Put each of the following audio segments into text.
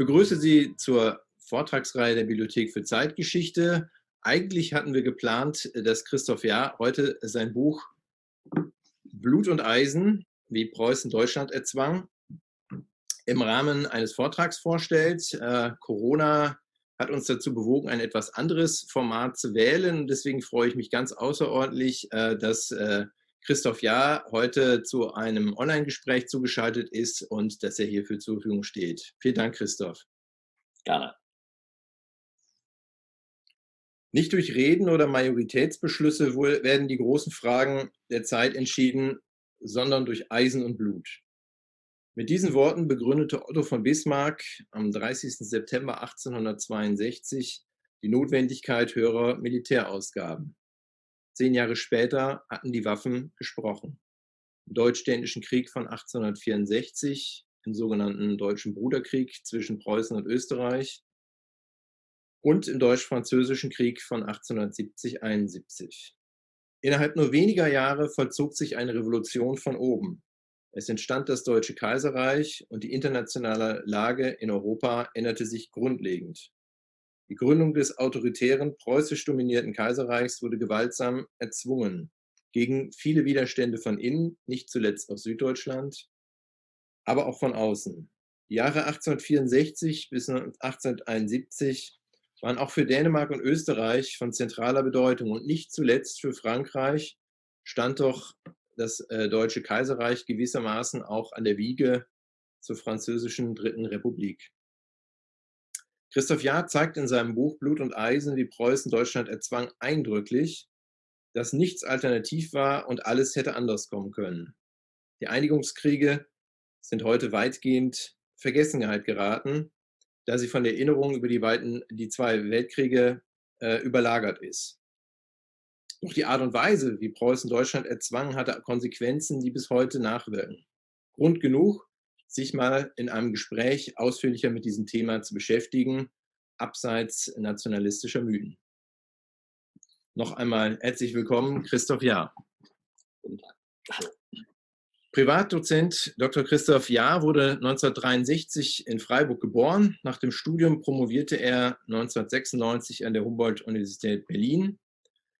begrüße Sie zur Vortragsreihe der Bibliothek für Zeitgeschichte. Eigentlich hatten wir geplant, dass Christoph Jahr heute sein Buch Blut und Eisen, wie Preußen Deutschland erzwang, im Rahmen eines Vortrags vorstellt. Äh, Corona hat uns dazu bewogen, ein etwas anderes Format zu wählen. Deswegen freue ich mich ganz außerordentlich, äh, dass äh, Christoph Jahr heute zu einem Online-Gespräch zugeschaltet ist und dass er hierfür zur Verfügung steht. Vielen Dank, Christoph. Gerne. Nicht durch Reden oder Majoritätsbeschlüsse werden die großen Fragen der Zeit entschieden, sondern durch Eisen und Blut. Mit diesen Worten begründete Otto von Bismarck am 30. September 1862 die Notwendigkeit höherer Militärausgaben. Zehn Jahre später hatten die Waffen gesprochen. Im Deutsch-Dänischen Krieg von 1864, im sogenannten Deutschen Bruderkrieg zwischen Preußen und Österreich und im Deutsch-Französischen Krieg von 1870-71. Innerhalb nur weniger Jahre vollzog sich eine Revolution von oben. Es entstand das Deutsche Kaiserreich und die internationale Lage in Europa änderte sich grundlegend. Die Gründung des autoritären, preußisch dominierten Kaiserreichs wurde gewaltsam erzwungen, gegen viele Widerstände von innen, nicht zuletzt aus Süddeutschland, aber auch von außen. Die Jahre 1864 bis 1871 waren auch für Dänemark und Österreich von zentraler Bedeutung und nicht zuletzt für Frankreich stand doch das äh, Deutsche Kaiserreich gewissermaßen auch an der Wiege zur französischen Dritten Republik. Christoph Jahr zeigt in seinem Buch Blut und Eisen, wie Preußen Deutschland erzwang, eindrücklich, dass nichts alternativ war und alles hätte anders kommen können. Die Einigungskriege sind heute weitgehend Vergessenheit geraten da sie von der Erinnerung über die, weiten, die zwei Weltkriege äh, überlagert ist. Doch die Art und Weise, wie Preußen Deutschland erzwang, hatte Konsequenzen, die bis heute nachwirken. Grund genug, sich mal in einem Gespräch ausführlicher mit diesem Thema zu beschäftigen, abseits nationalistischer Mythen. Noch einmal herzlich willkommen, Christoph Jahr. Guten Tag. Hallo. Privatdozent Dr. Christoph Jahr wurde 1963 in Freiburg geboren. Nach dem Studium promovierte er 1996 an der Humboldt-Universität Berlin.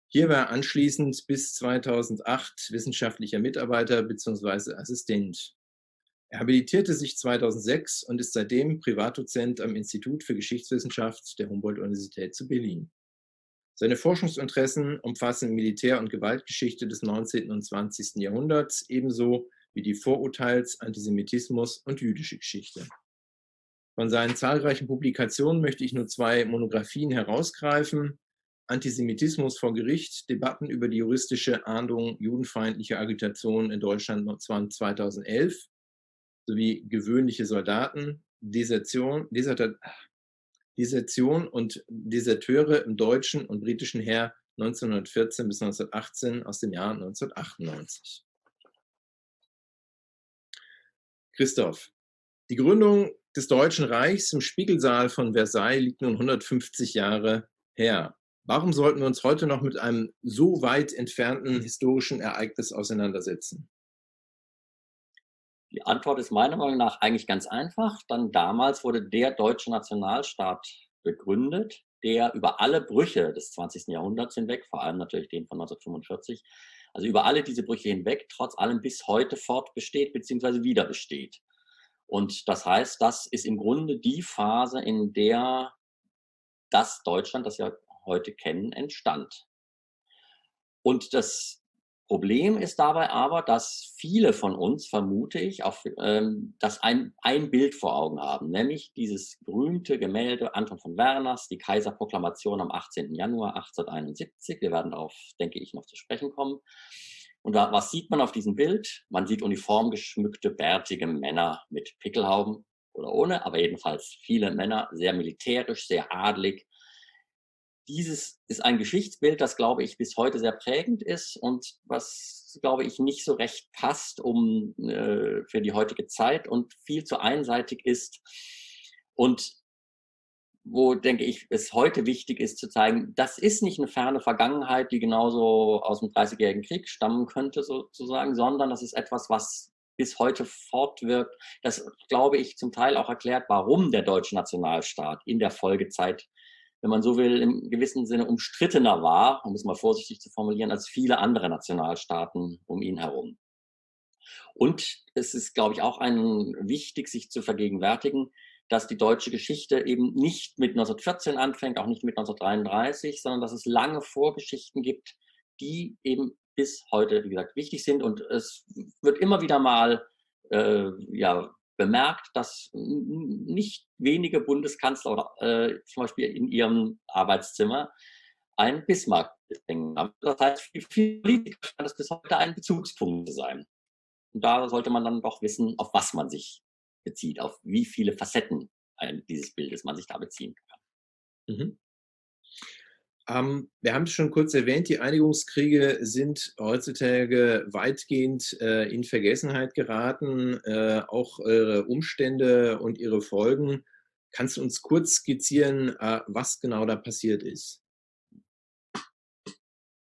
Hier war er anschließend bis 2008 wissenschaftlicher Mitarbeiter bzw. Assistent. Er habilitierte sich 2006 und ist seitdem Privatdozent am Institut für Geschichtswissenschaft der Humboldt-Universität zu Berlin. Seine Forschungsinteressen umfassen Militär- und Gewaltgeschichte des 19. und 20. Jahrhunderts, ebenso wie die Vorurteils-, Antisemitismus und jüdische Geschichte. Von seinen zahlreichen Publikationen möchte ich nur zwei Monographien herausgreifen. Antisemitismus vor Gericht, Debatten über die juristische Ahndung judenfeindlicher Agitation in Deutschland 2011 sowie gewöhnliche Soldaten, Desertion, Deserta, Desertion und Deserteure im deutschen und britischen Heer 1914 bis 1918 aus dem Jahr 1998. Christoph, die Gründung des Deutschen Reichs im Spiegelsaal von Versailles liegt nun 150 Jahre her. Warum sollten wir uns heute noch mit einem so weit entfernten historischen Ereignis auseinandersetzen? Die Antwort ist meiner Meinung nach eigentlich ganz einfach. Dann damals wurde der deutsche Nationalstaat begründet, der über alle Brüche des 20. Jahrhunderts hinweg, vor allem natürlich den von 1945, also über alle diese Brüche hinweg, trotz allem bis heute fortbesteht bzw. wieder besteht. Und das heißt, das ist im Grunde die Phase, in der das Deutschland, das wir heute kennen, entstand. Und das Problem ist dabei aber, dass viele von uns, vermute ich, auf, ähm, das ein, ein Bild vor Augen haben, nämlich dieses berühmte Gemälde Anton von Werners, die Kaiserproklamation am 18. Januar 1871. Wir werden darauf, denke ich, noch zu sprechen kommen. Und da, was sieht man auf diesem Bild? Man sieht uniformgeschmückte, bärtige Männer mit Pickelhauben oder ohne, aber jedenfalls viele Männer, sehr militärisch, sehr adlig, dieses ist ein Geschichtsbild, das, glaube ich, bis heute sehr prägend ist und was, glaube ich, nicht so recht passt um, äh, für die heutige Zeit und viel zu einseitig ist. Und wo, denke ich, es heute wichtig ist zu zeigen, das ist nicht eine ferne Vergangenheit, die genauso aus dem Dreißigjährigen Krieg stammen könnte, sozusagen, sondern das ist etwas, was bis heute fortwirkt. Das, glaube ich, zum Teil auch erklärt, warum der deutsche Nationalstaat in der Folgezeit, wenn man so will, im gewissen Sinne umstrittener war, um es mal vorsichtig zu formulieren, als viele andere Nationalstaaten um ihn herum. Und es ist, glaube ich, auch ein, wichtig, sich zu vergegenwärtigen, dass die deutsche Geschichte eben nicht mit 1914 anfängt, auch nicht mit 1933, sondern dass es lange Vorgeschichten gibt, die eben bis heute, wie gesagt, wichtig sind. Und es wird immer wieder mal äh, ja, bemerkt, dass nicht wenige Bundeskanzler oder äh, zum Beispiel in ihrem Arbeitszimmer ein Bismarck hängen haben. Das heißt, für viele Politiker scheint das bis heute ein Bezugspunkt zu sein. Und da sollte man dann doch wissen, auf was man sich bezieht, auf wie viele Facetten dieses Bildes man sich da beziehen kann. Mhm. Ähm, wir haben es schon kurz erwähnt, die Einigungskriege sind heutzutage weitgehend äh, in Vergessenheit geraten, äh, auch ihre Umstände und ihre Folgen. Kannst du uns kurz skizzieren, äh, was genau da passiert ist?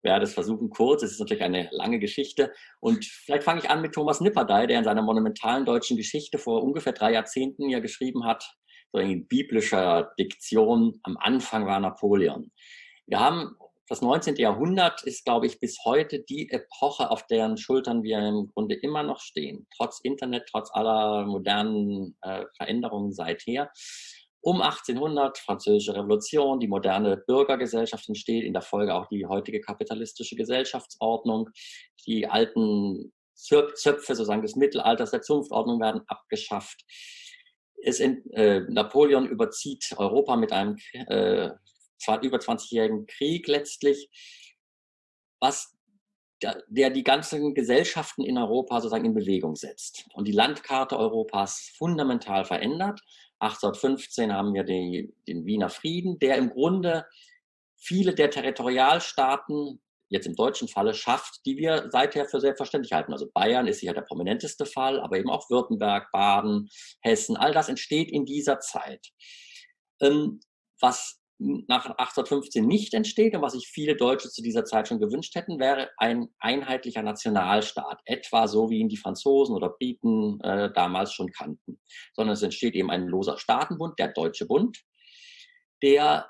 werde es versuchen kurz. Es ist natürlich eine lange Geschichte. Und vielleicht fange ich an mit Thomas Nipperdey, der in seiner monumentalen deutschen Geschichte vor ungefähr drei Jahrzehnten ja geschrieben hat, so in biblischer Diktion, am Anfang war Napoleon. Wir haben das 19. Jahrhundert ist, glaube ich, bis heute die Epoche, auf deren Schultern wir im Grunde immer noch stehen, trotz Internet, trotz aller modernen äh, Veränderungen seither. Um 1800, Französische Revolution, die moderne Bürgergesellschaft entsteht, in der Folge auch die heutige kapitalistische Gesellschaftsordnung. Die alten Zöpfe sozusagen des Mittelalters der Zunftordnung werden abgeschafft. Es, äh, Napoleon überzieht Europa mit einem äh, über 20-jährigen Krieg letztlich, was der, die ganzen Gesellschaften in Europa sozusagen in Bewegung setzt und die Landkarte Europas fundamental verändert. 1815 haben wir die, den Wiener Frieden, der im Grunde viele der Territorialstaaten, jetzt im deutschen Falle, schafft, die wir seither für selbstverständlich halten. Also Bayern ist sicher der prominenteste Fall, aber eben auch Württemberg, Baden, Hessen, all das entsteht in dieser Zeit. Ähm, was nach 1815 nicht entsteht und was sich viele Deutsche zu dieser Zeit schon gewünscht hätten, wäre ein einheitlicher Nationalstaat, etwa so wie ihn die Franzosen oder Briten äh, damals schon kannten, sondern es entsteht eben ein loser Staatenbund, der Deutsche Bund, der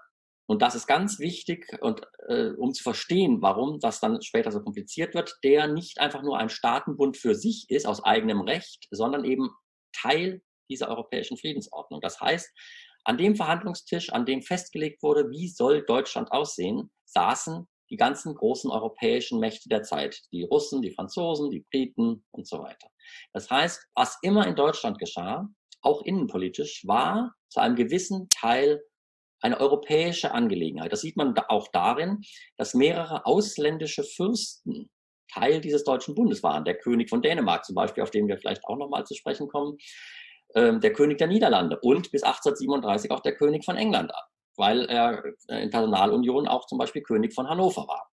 und das ist ganz wichtig, und, äh, um zu verstehen, warum das dann später so kompliziert wird, der nicht einfach nur ein Staatenbund für sich ist, aus eigenem Recht, sondern eben Teil dieser europäischen Friedensordnung. Das heißt, an dem Verhandlungstisch, an dem festgelegt wurde, wie soll Deutschland aussehen, saßen die ganzen großen europäischen Mächte der Zeit. Die Russen, die Franzosen, die Briten und so weiter. Das heißt, was immer in Deutschland geschah, auch innenpolitisch, war zu einem gewissen Teil eine europäische Angelegenheit. Das sieht man auch darin, dass mehrere ausländische Fürsten Teil dieses deutschen Bundes waren. Der König von Dänemark zum Beispiel, auf den wir vielleicht auch nochmal zu sprechen kommen, ähm, der König der Niederlande und bis 1837 auch der König von England, weil er äh, in Personalunion auch zum Beispiel König von Hannover war.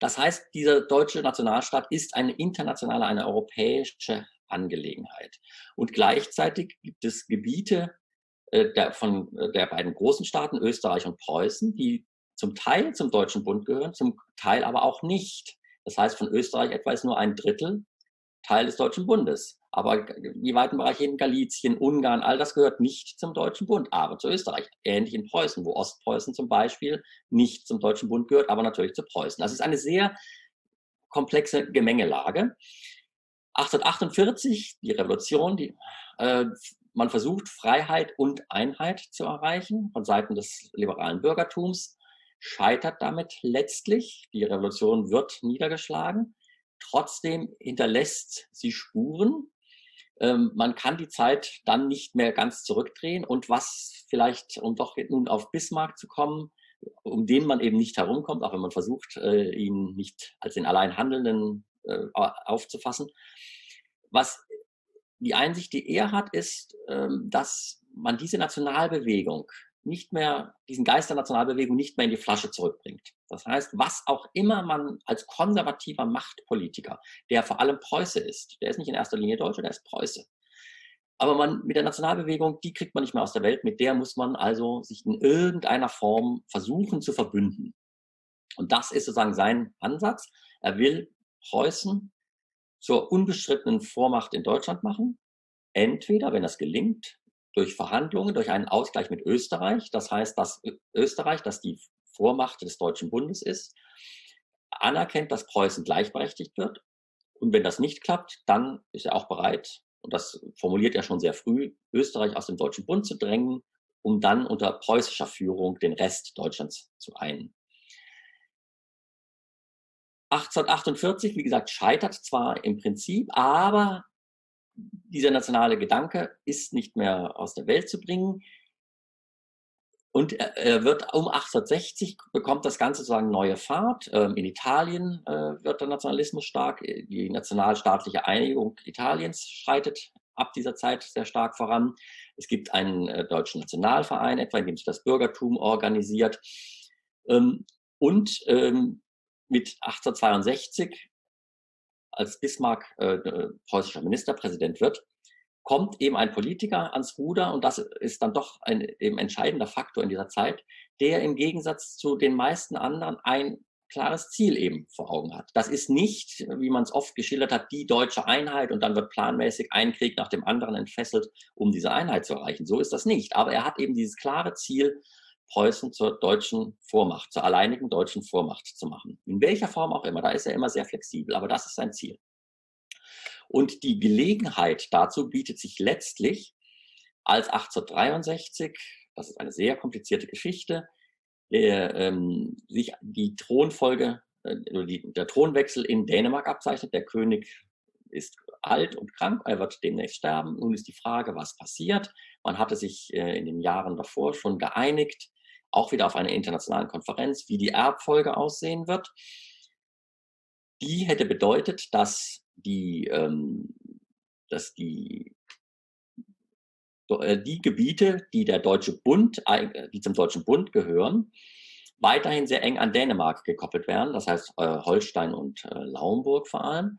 Das heißt, dieser deutsche Nationalstaat ist eine internationale, eine europäische Angelegenheit. Und gleichzeitig gibt es Gebiete äh, der, von äh, der beiden großen Staaten, Österreich und Preußen, die zum Teil zum Deutschen Bund gehören, zum Teil aber auch nicht. Das heißt, von Österreich etwa ist nur ein Drittel Teil des Deutschen Bundes. Aber die weiten Bereiche in Galizien, Ungarn, all das gehört nicht zum Deutschen Bund, aber zu Österreich. Ähnlich in Preußen, wo Ostpreußen zum Beispiel nicht zum Deutschen Bund gehört, aber natürlich zu Preußen. Das ist eine sehr komplexe Gemengelage. 1848, die Revolution, die, äh, man versucht, Freiheit und Einheit zu erreichen von Seiten des liberalen Bürgertums, scheitert damit letztlich. Die Revolution wird niedergeschlagen. Trotzdem hinterlässt sie Spuren. Ähm, man kann die Zeit dann nicht mehr ganz zurückdrehen. Und was vielleicht, um doch nun auf Bismarck zu kommen, um den man eben nicht herumkommt, auch wenn man versucht, äh, ihn nicht als den allein Handelnden äh, aufzufassen. Was die Einsicht, die er hat, ist, ähm, dass man diese Nationalbewegung nicht mehr, diesen Geist der Nationalbewegung nicht mehr in die Flasche zurückbringt. Das heißt, was auch immer man als konservativer Machtpolitiker, der vor allem Preuße ist, der ist nicht in erster Linie Deutscher, der ist Preuße. Aber man, mit der Nationalbewegung, die kriegt man nicht mehr aus der Welt, mit der muss man also sich in irgendeiner Form versuchen zu verbünden. Und das ist sozusagen sein Ansatz. Er will Preußen zur unbestrittenen Vormacht in Deutschland machen. Entweder, wenn das gelingt, durch Verhandlungen, durch einen Ausgleich mit Österreich, das heißt, dass Österreich, das die Vormacht des Deutschen Bundes ist, anerkennt, dass Preußen gleichberechtigt wird. Und wenn das nicht klappt, dann ist er auch bereit, und das formuliert er schon sehr früh, Österreich aus dem Deutschen Bund zu drängen, um dann unter preußischer Führung den Rest Deutschlands zu einen. 1848, wie gesagt, scheitert zwar im Prinzip, aber dieser nationale Gedanke ist nicht mehr aus der Welt zu bringen. Und er wird um 1860 bekommt das Ganze sozusagen neue Fahrt. Ähm, in Italien äh, wird der Nationalismus stark. Die nationalstaatliche Einigung Italiens schreitet ab dieser Zeit sehr stark voran. Es gibt einen äh, deutschen Nationalverein etwa, in dem sich das Bürgertum organisiert. Ähm, und ähm, mit 1862, als Bismarck äh, preußischer Ministerpräsident wird, kommt eben ein Politiker ans Ruder und das ist dann doch ein eben entscheidender Faktor in dieser Zeit, der im Gegensatz zu den meisten anderen ein klares Ziel eben vor Augen hat. Das ist nicht, wie man es oft geschildert hat, die deutsche Einheit und dann wird planmäßig ein Krieg nach dem anderen entfesselt, um diese Einheit zu erreichen. So ist das nicht. Aber er hat eben dieses klare Ziel, Preußen zur deutschen Vormacht, zur alleinigen deutschen Vormacht zu machen. In welcher Form auch immer, da ist er immer sehr flexibel, aber das ist sein Ziel. Und die Gelegenheit dazu bietet sich letztlich, als 1863, das ist eine sehr komplizierte Geschichte, der, ähm, sich die Thronfolge, äh, die, der Thronwechsel in Dänemark abzeichnet. Der König ist alt und krank, er wird demnächst sterben. Nun ist die Frage, was passiert. Man hatte sich äh, in den Jahren davor schon geeinigt, auch wieder auf einer internationalen Konferenz, wie die Erbfolge aussehen wird. Die hätte bedeutet, dass die, ähm, dass die, äh, die Gebiete, die der Deutsche Bund, die zum Deutschen Bund gehören, weiterhin sehr eng an Dänemark gekoppelt werden, das heißt äh, Holstein und äh, Lauenburg vor allem.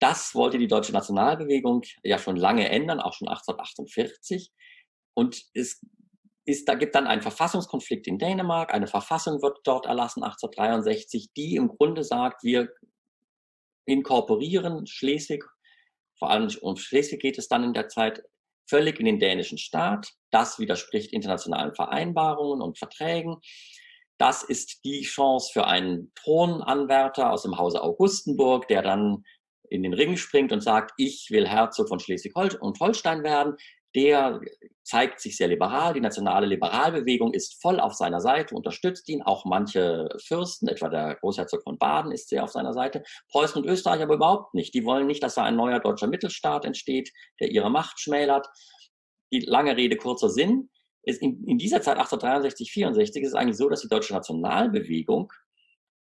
Das wollte die deutsche Nationalbewegung ja schon lange ändern, auch schon 1848. Und es ist, da gibt dann einen Verfassungskonflikt in Dänemark. Eine Verfassung wird dort erlassen, 1863, die im Grunde sagt, wir inkorporieren Schleswig, vor allem um Schleswig geht es dann in der Zeit, völlig in den dänischen Staat. Das widerspricht internationalen Vereinbarungen und Verträgen. Das ist die Chance für einen Thronanwärter aus dem Hause Augustenburg, der dann in den Ring springt und sagt, ich will Herzog von Schleswig und Holstein werden der zeigt sich sehr liberal. Die nationale Liberalbewegung ist voll auf seiner Seite, unterstützt ihn. Auch manche Fürsten, etwa der Großherzog von Baden, ist sehr auf seiner Seite. Preußen und Österreich aber überhaupt nicht. Die wollen nicht, dass da ein neuer deutscher Mittelstaat entsteht, der ihre Macht schmälert. Die lange Rede, kurzer Sinn. Ist in, in dieser Zeit, 1863, 64, ist es eigentlich so, dass die deutsche Nationalbewegung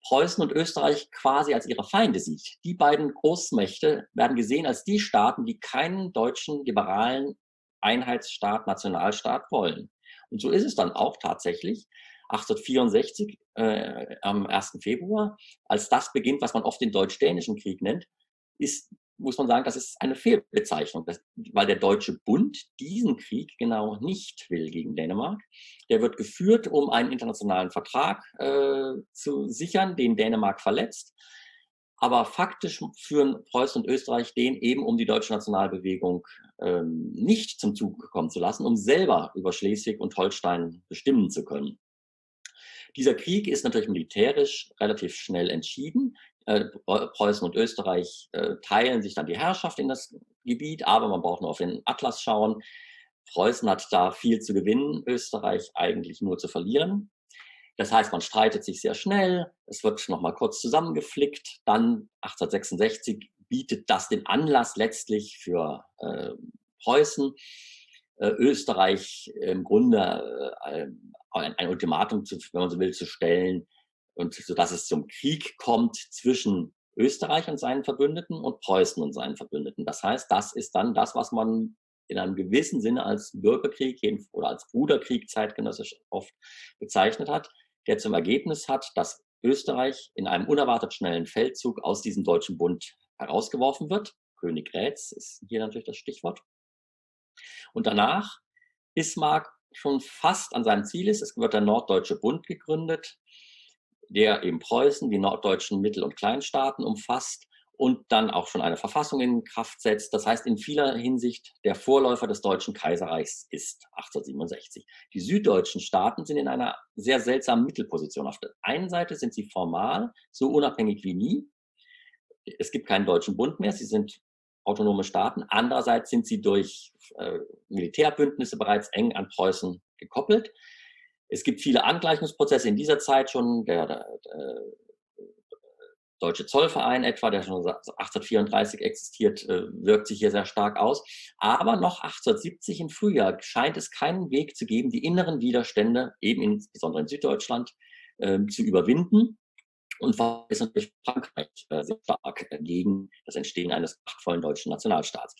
Preußen und Österreich quasi als ihre Feinde sieht. Die beiden Großmächte werden gesehen als die Staaten, die keinen deutschen liberalen Einheitsstaat, Nationalstaat wollen. Und so ist es dann auch tatsächlich. 1864 äh, am 1. Februar, als das beginnt, was man oft den deutsch-dänischen Krieg nennt, ist, muss man sagen, das ist eine Fehlbezeichnung, das, weil der Deutsche Bund diesen Krieg genau nicht will gegen Dänemark. Der wird geführt, um einen internationalen Vertrag äh, zu sichern, den Dänemark verletzt. Aber faktisch führen Preußen und Österreich den eben, um die deutsche Nationalbewegung ähm, nicht zum Zug kommen zu lassen, um selber über Schleswig und Holstein bestimmen zu können. Dieser Krieg ist natürlich militärisch relativ schnell entschieden. Äh, Preußen und Österreich äh, teilen sich dann die Herrschaft in das Gebiet, aber man braucht nur auf den Atlas schauen. Preußen hat da viel zu gewinnen, Österreich eigentlich nur zu verlieren. Das heißt, man streitet sich sehr schnell, es wird nochmal kurz zusammengeflickt, dann 1866 bietet das den Anlass letztlich für äh, Preußen, äh, Österreich im Grunde äh, ein, ein, Ultimatum, zu, wenn man so will, zu stellen, und so dass es zum Krieg kommt zwischen Österreich und seinen Verbündeten und Preußen und seinen Verbündeten. Das heißt, das ist dann das, was man in einem gewissen Sinne als Bürgerkrieg oder als Bruderkrieg zeitgenössisch oft bezeichnet hat der zum Ergebnis hat, dass Österreich in einem unerwartet schnellen Feldzug aus diesem deutschen Bund herausgeworfen wird. König Rätz ist hier natürlich das Stichwort. Und danach Bismarck schon fast an seinem Ziel ist. Es wird der Norddeutsche Bund gegründet, der eben Preußen, die norddeutschen Mittel- und Kleinstaaten umfasst und dann auch schon eine Verfassung in Kraft setzt. Das heißt, in vieler Hinsicht der Vorläufer des Deutschen Kaiserreichs ist 1867. Die süddeutschen Staaten sind in einer sehr seltsamen Mittelposition. Auf der einen Seite sind sie formal so unabhängig wie nie. Es gibt keinen deutschen Bund mehr. Sie sind autonome Staaten. Andererseits sind sie durch äh, Militärbündnisse bereits eng an Preußen gekoppelt. Es gibt viele Angleichungsprozesse in dieser Zeit schon. Der, der, der Deutsche Zollverein etwa, der schon 1834 existiert, äh, wirkt sich hier sehr stark aus. Aber noch 1870 im Frühjahr scheint es keinen Weg zu geben, die inneren Widerstände, eben insbesondere in Süddeutschland, ähm, zu überwinden. Und war ist natürlich Frankreich äh, sehr stark gegen das Entstehen eines machtvollen deutschen Nationalstaats.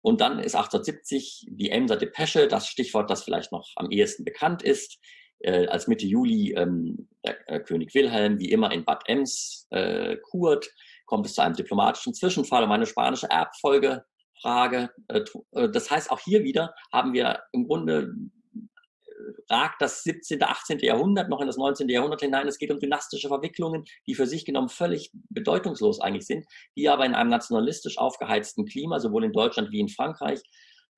Und dann ist 1870 die Emser Depesche, das Stichwort, das vielleicht noch am ehesten bekannt ist, äh, als Mitte Juli ähm, äh, König Wilhelm wie immer in Bad Ems äh, kurt, kommt es zu einem diplomatischen Zwischenfall um eine spanische Erbfolgefrage. Äh, äh das heißt, auch hier wieder haben wir im Grunde äh, ragt das 17., 18. Jahrhundert noch in das 19. Jahrhundert hinein. Es geht um dynastische Verwicklungen, die für sich genommen völlig bedeutungslos eigentlich sind, die aber in einem nationalistisch aufgeheizten Klima, sowohl in Deutschland wie in Frankreich,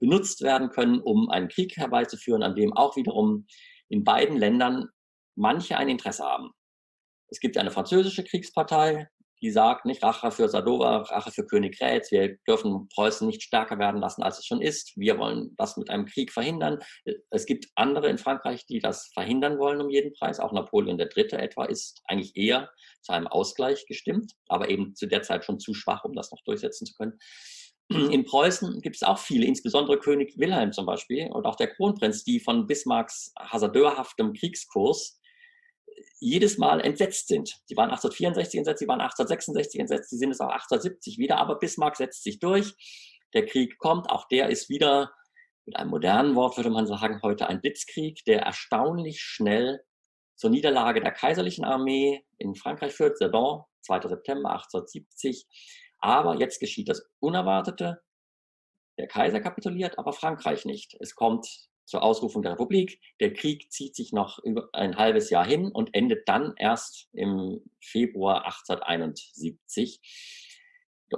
benutzt werden können, um einen Krieg herbeizuführen, an dem auch wiederum in beiden Ländern manche ein Interesse haben. Es gibt eine französische Kriegspartei, die sagt, nicht Rache für Sadova, Rache für König Rätz, wir dürfen Preußen nicht stärker werden lassen, als es schon ist. Wir wollen das mit einem Krieg verhindern. Es gibt andere in Frankreich, die das verhindern wollen um jeden Preis. Auch Napoleon III. etwa ist eigentlich eher zu einem Ausgleich gestimmt, aber eben zu der Zeit schon zu schwach, um das noch durchsetzen zu können. In Preußen gibt es auch viele, insbesondere König Wilhelm zum Beispiel und auch der Kronprinz, die von Bismarcks hasardeurhaftem Kriegskurs jedes Mal entsetzt sind. Sie waren 1864 entsetzt, sie waren 1866 entsetzt, sie sind es auch 1870 wieder, aber Bismarck setzt sich durch. Der Krieg kommt, auch der ist wieder, mit einem modernen Wort würde man sagen, heute ein Blitzkrieg, der erstaunlich schnell zur Niederlage der kaiserlichen Armee in Frankreich führt, Sedan, 2. September 1870 aber jetzt geschieht das Unerwartete. Der Kaiser kapituliert, aber Frankreich nicht. Es kommt zur Ausrufung der Republik. Der Krieg zieht sich noch über ein halbes Jahr hin und endet dann erst im Februar 1871.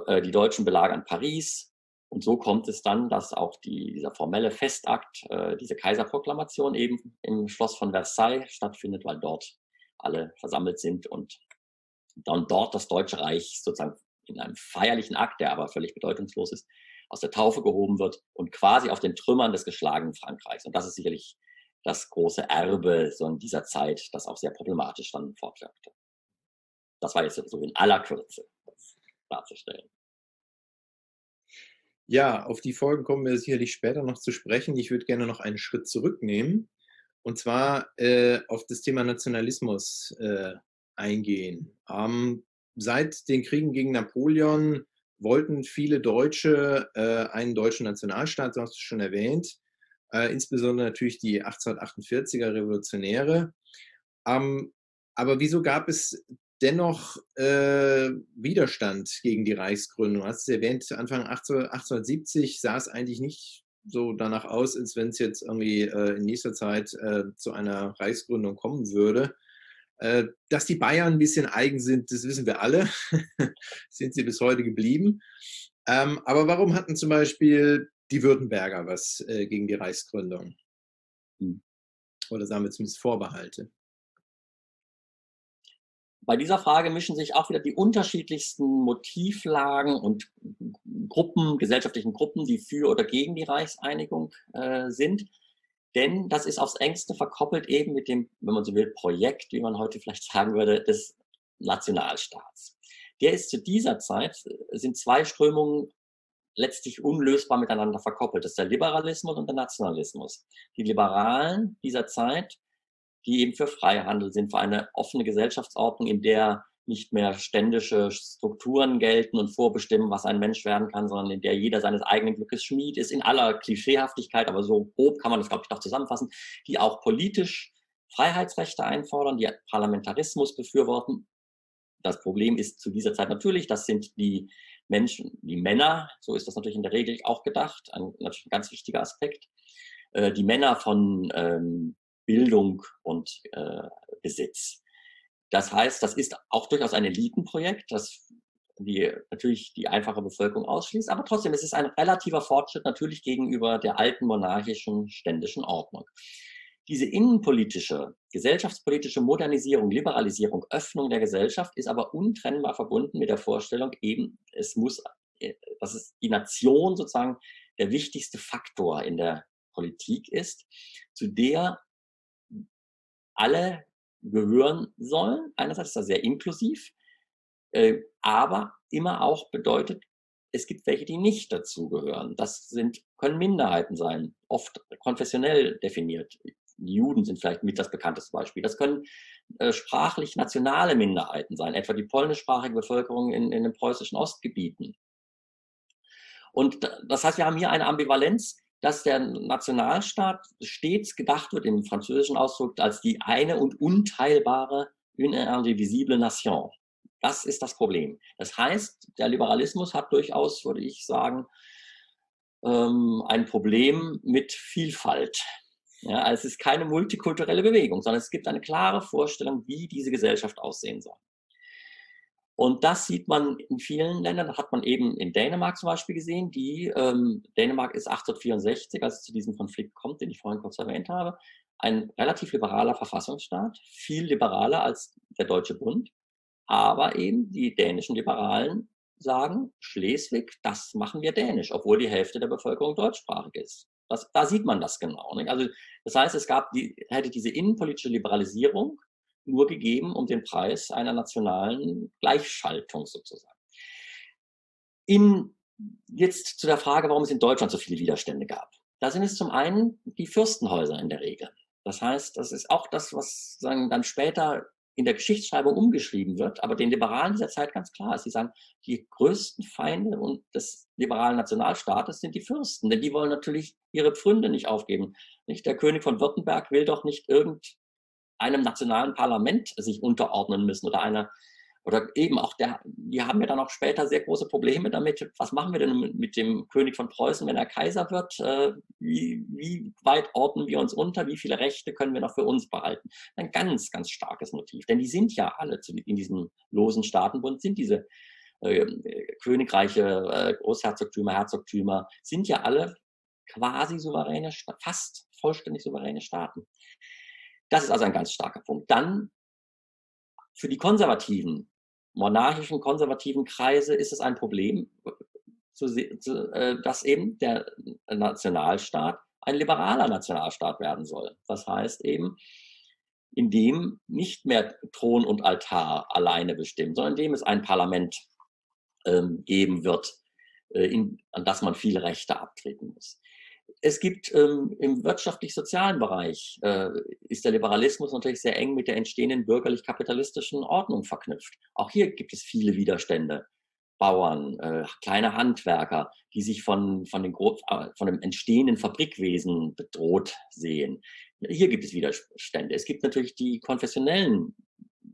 Äh, die Deutschen belagern Paris. Und so kommt es dann, dass auch die, dieser formelle Festakt, äh, diese Kaiserproklamation eben im Schloss von Versailles stattfindet, weil dort alle versammelt sind und dann dort das Deutsche Reich sozusagen in einem feierlichen Akt, der aber völlig bedeutungslos ist, aus der Taufe gehoben wird und quasi auf den Trümmern des geschlagenen Frankreichs. Und das ist sicherlich das große Erbe so in dieser Zeit, das auch sehr problematisch dann fortwirkte. Das war jetzt so in aller Kürze darzustellen. Ja, auf die Folgen kommen wir sicherlich später noch zu sprechen. Ich würde gerne noch einen Schritt zurücknehmen und zwar äh, auf das Thema Nationalismus äh, eingehen. Ähm, seit den Kriegen gegen Napoleon wollten viele Deutsche äh, einen deutschen Nationalstaat, so hast du schon erwähnt, äh, insbesondere natürlich die 1848er Revolutionäre. Ähm, aber wieso gab es dennoch äh, Widerstand gegen die Reichsgründung? Du hast es erwähnt, Anfang 1870 sah es eigentlich nicht so danach aus, als wenn es jetzt irgendwie äh, in nächster Zeit äh, zu einer Reichsgründung kommen würde. Äh, dass die Bayern ein bisschen eigen sind, das wissen wir alle. sind sie bis heute geblieben. Ähm, aber warum hatten zum Beispiel die Württemberger was äh, gegen die Reichsgründung? Hm. Oder sagen wir zumindest Vorbehalte? Bei dieser Frage mischen sich auch wieder die unterschiedlichsten Motivlagen und Gruppen, gesellschaftlichen Gruppen, die für oder gegen die Reichseinigung äh, sind. Denn das ist aufs engste verkoppelt eben mit dem, wenn man so will, Projekt, wie man heute vielleicht sagen würde, des Nationalstaats. Der ist zu dieser Zeit, sind zwei Strömungen letztlich unlösbar miteinander verkoppelt. Das ist der Liberalismus und der Nationalismus. Die Liberalen dieser Zeit, die eben für Freihandel sind, für eine offene Gesellschaftsordnung, in der nicht mehr ständische Strukturen gelten und vorbestimmen, was ein Mensch werden kann, sondern in der jeder seines eigenen Glückes Schmied ist, in aller Klischeehaftigkeit, aber so grob kann man das, glaube ich, doch zusammenfassen, die auch politisch Freiheitsrechte einfordern, die Parlamentarismus befürworten. Das Problem ist zu dieser Zeit natürlich, das sind die Menschen, die Männer, so ist das natürlich in der Regel auch gedacht, ein, natürlich ein ganz wichtiger Aspekt, äh, die Männer von ähm, Bildung und äh, Besitz. Das heißt, das ist auch durchaus ein Elitenprojekt, das die natürlich die einfache Bevölkerung ausschließt, aber trotzdem, es ist ein relativer Fortschritt natürlich gegenüber der alten monarchischen ständischen Ordnung. Diese innenpolitische, gesellschaftspolitische Modernisierung, Liberalisierung, Öffnung der Gesellschaft ist aber untrennbar verbunden mit der Vorstellung eben, es muss, äh, dass es die Nation sozusagen der wichtigste Faktor in der Politik ist, zu der alle gehören sollen. Einerseits ist das sehr inklusiv, äh, aber immer auch bedeutet, es gibt welche, die nicht dazugehören. Das sind, können Minderheiten sein, oft konfessionell definiert. Die Juden sind vielleicht mit das bekannteste Beispiel. Das können äh, sprachlich nationale Minderheiten sein, etwa die polnischsprachige Bevölkerung in, in den preußischen Ostgebieten. Und das heißt, wir haben hier eine Ambivalenz, dass der Nationalstaat stets gedacht wird im französischen Ausdruck als die eine und unteilbare, indivisible Nation. Das ist das Problem. Das heißt, der Liberalismus hat durchaus, würde ich sagen, ähm, ein Problem mit Vielfalt. Ja, also es ist keine multikulturelle Bewegung, sondern es gibt eine klare Vorstellung, wie diese Gesellschaft aussehen soll. Und das sieht man in vielen Ländern, hat man eben in Dänemark zum Beispiel gesehen. Die, ähm, Dänemark ist 1864, als es zu diesem Konflikt kommt, den ich vorhin kurz erwähnt habe, ein relativ liberaler Verfassungsstaat, viel liberaler als der Deutsche Bund. Aber eben die dänischen Liberalen sagen, Schleswig, das machen wir dänisch, obwohl die Hälfte der Bevölkerung deutschsprachig ist. Das, da sieht man das genau. Nicht? Also das heißt, es gab die, hätte diese innenpolitische Liberalisierung nur gegeben um den Preis einer nationalen Gleichschaltung sozusagen. In, jetzt zu der Frage, warum es in Deutschland so viele Widerstände gab. Da sind es zum einen die Fürstenhäuser in der Regel. Das heißt, das ist auch das, was sagen, dann später in der Geschichtsschreibung umgeschrieben wird, aber den Liberalen dieser Zeit ganz klar ist. Sie sagen, die größten Feinde des liberalen Nationalstaates sind die Fürsten, denn die wollen natürlich ihre Pfründe nicht aufgeben. Nicht? Der König von Württemberg will doch nicht irgendeinem nationalen Parlament sich unterordnen müssen oder einer oder eben auch der, die haben ja dann auch später sehr große Probleme damit. Was machen wir denn mit dem König von Preußen, wenn er Kaiser wird? Äh, wie, wie weit ordnen wir uns unter? Wie viele Rechte können wir noch für uns behalten? Ein ganz, ganz starkes Motiv. Denn die sind ja alle in diesem losen Staatenbund, sind diese äh, Königreiche, äh, Großherzogtümer, Herzogtümer, sind ja alle quasi souveräne, fast vollständig souveräne Staaten. Das ist also ein ganz starker Punkt. Dann für die Konservativen monarchischen, konservativen Kreise ist es ein Problem, äh, dass eben der Nationalstaat ein liberaler Nationalstaat werden soll. Das heißt eben, in dem nicht mehr Thron und Altar alleine bestimmen, sondern in dem es ein Parlament ähm, geben wird, äh, in, an das man viele Rechte abtreten muss es gibt ähm, im wirtschaftlich-sozialen Bereich, äh, ist der Liberalismus natürlich sehr eng mit der entstehenden bürgerlich-kapitalistischen Ordnung verknüpft. Auch hier gibt es viele Widerstände. Bauern, äh, kleine Handwerker, die sich von, von, den, äh, von dem entstehenden Fabrikwesen bedroht sehen. Hier gibt es Widerstände. Es gibt natürlich die konfessionellen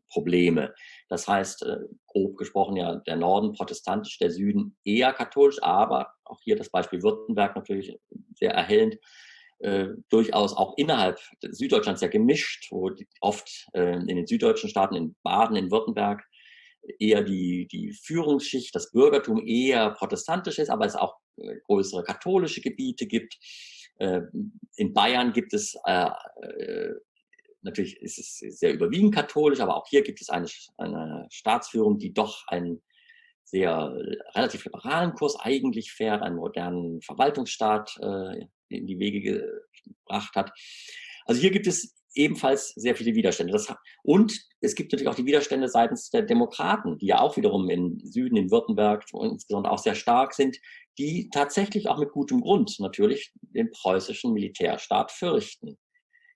Probleme. Das heißt, äh, grob gesprochen ja, der Norden protestantisch, der Süden eher katholisch, aber auch hier das Beispiel Württemberg natürlich sehr erhellend, äh, durchaus auch innerhalb Süddeutschlands ja gemischt, wo oft äh, in den süddeutschen Staaten, in Baden, in Württemberg, eher die, die Führungsschicht, das Bürgertum eher protestantisch ist, aber es auch äh, größere katholische Gebiete gibt. Äh, in Bayern gibt es äh, natürlich ist es sehr überwiegend katholisch, aber auch hier gibt es eine, eine Staatsführung, die doch einen sehr relativ liberalen Kurs eigentlich fährt, einen modernen Verwaltungsstaat äh, in die Wege gebracht hat. Also hier gibt es ebenfalls sehr viele Widerstände. Das, und es gibt natürlich auch die Widerstände seitens der Demokraten, die ja auch wiederum im Süden, in Württemberg und insbesondere auch sehr stark sind, die tatsächlich auch mit gutem Grund natürlich den preußischen Militärstaat fürchten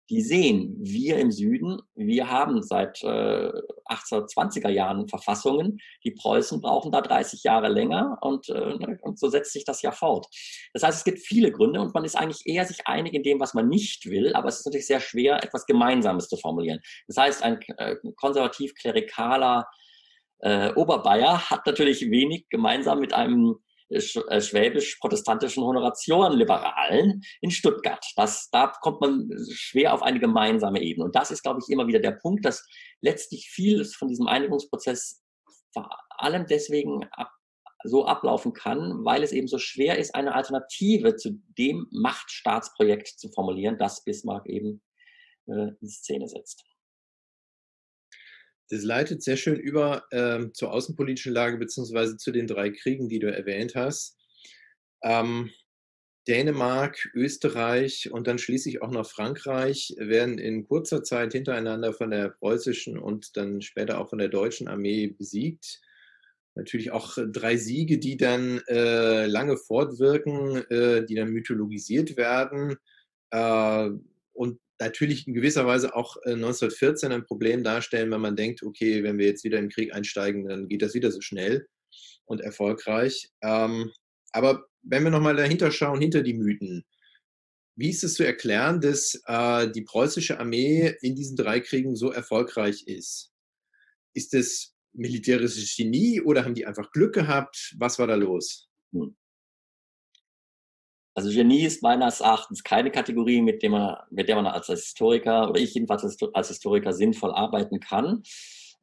die sehen, wir im Süden, wir haben seit äh, 1820er Jahren Verfassungen, die Preußen brauchen da 30 Jahre länger und, äh, ne, und so setzt sich das ja fort. Das heißt, es gibt viele Gründe und man ist eigentlich eher sich einig in dem, was man nicht will, aber es ist natürlich sehr schwer, etwas Gemeinsames zu formulieren. Das heißt, ein äh, konservativ-klerikaler äh, Oberbayer hat natürlich wenig gemeinsam mit einem äh, schwäbisch-protestantischen Honoratioren-Liberalen in Stuttgart. Das, da kommt man schwer auf eine gemeinsame Ebene. Und das ist, glaube ich, immer wieder der Punkt, dass letztlich vieles von diesem Einigungsprozess allem deswegen ab, so ablaufen kann, weil es eben so schwer ist, eine Alternative zu dem Machtstaatsprojekt zu formulieren, das Bismarck eben äh, in Szene setzt. Das leitet sehr schön über ähm, zur außenpolitischen Lage beziehungsweise zu den drei Kriegen, die du erwähnt hast. Ähm, Dänemark, Österreich und dann schließlich auch noch Frankreich werden in kurzer Zeit hintereinander von der preußischen und dann später auch von der deutschen Armee besiegt. Natürlich auch drei Siege, die dann äh, lange fortwirken, äh, die dann mythologisiert werden. Äh, und natürlich in gewisser Weise auch 1914 äh, ein Problem darstellen, wenn man denkt, okay, wenn wir jetzt wieder in den Krieg einsteigen, dann geht das wieder so schnell und erfolgreich. Ähm, aber wenn wir nochmal dahinter schauen, hinter die Mythen, wie ist es zu erklären, dass äh, die preußische Armee in diesen drei Kriegen so erfolgreich ist? Ist es militärisches Genie oder haben die einfach Glück gehabt? Was war da los? Hm. Also Genie ist meines Erachtens keine Kategorie, mit der man, mit der man als Historiker oder ich jedenfalls als Historiker sinnvoll arbeiten kann.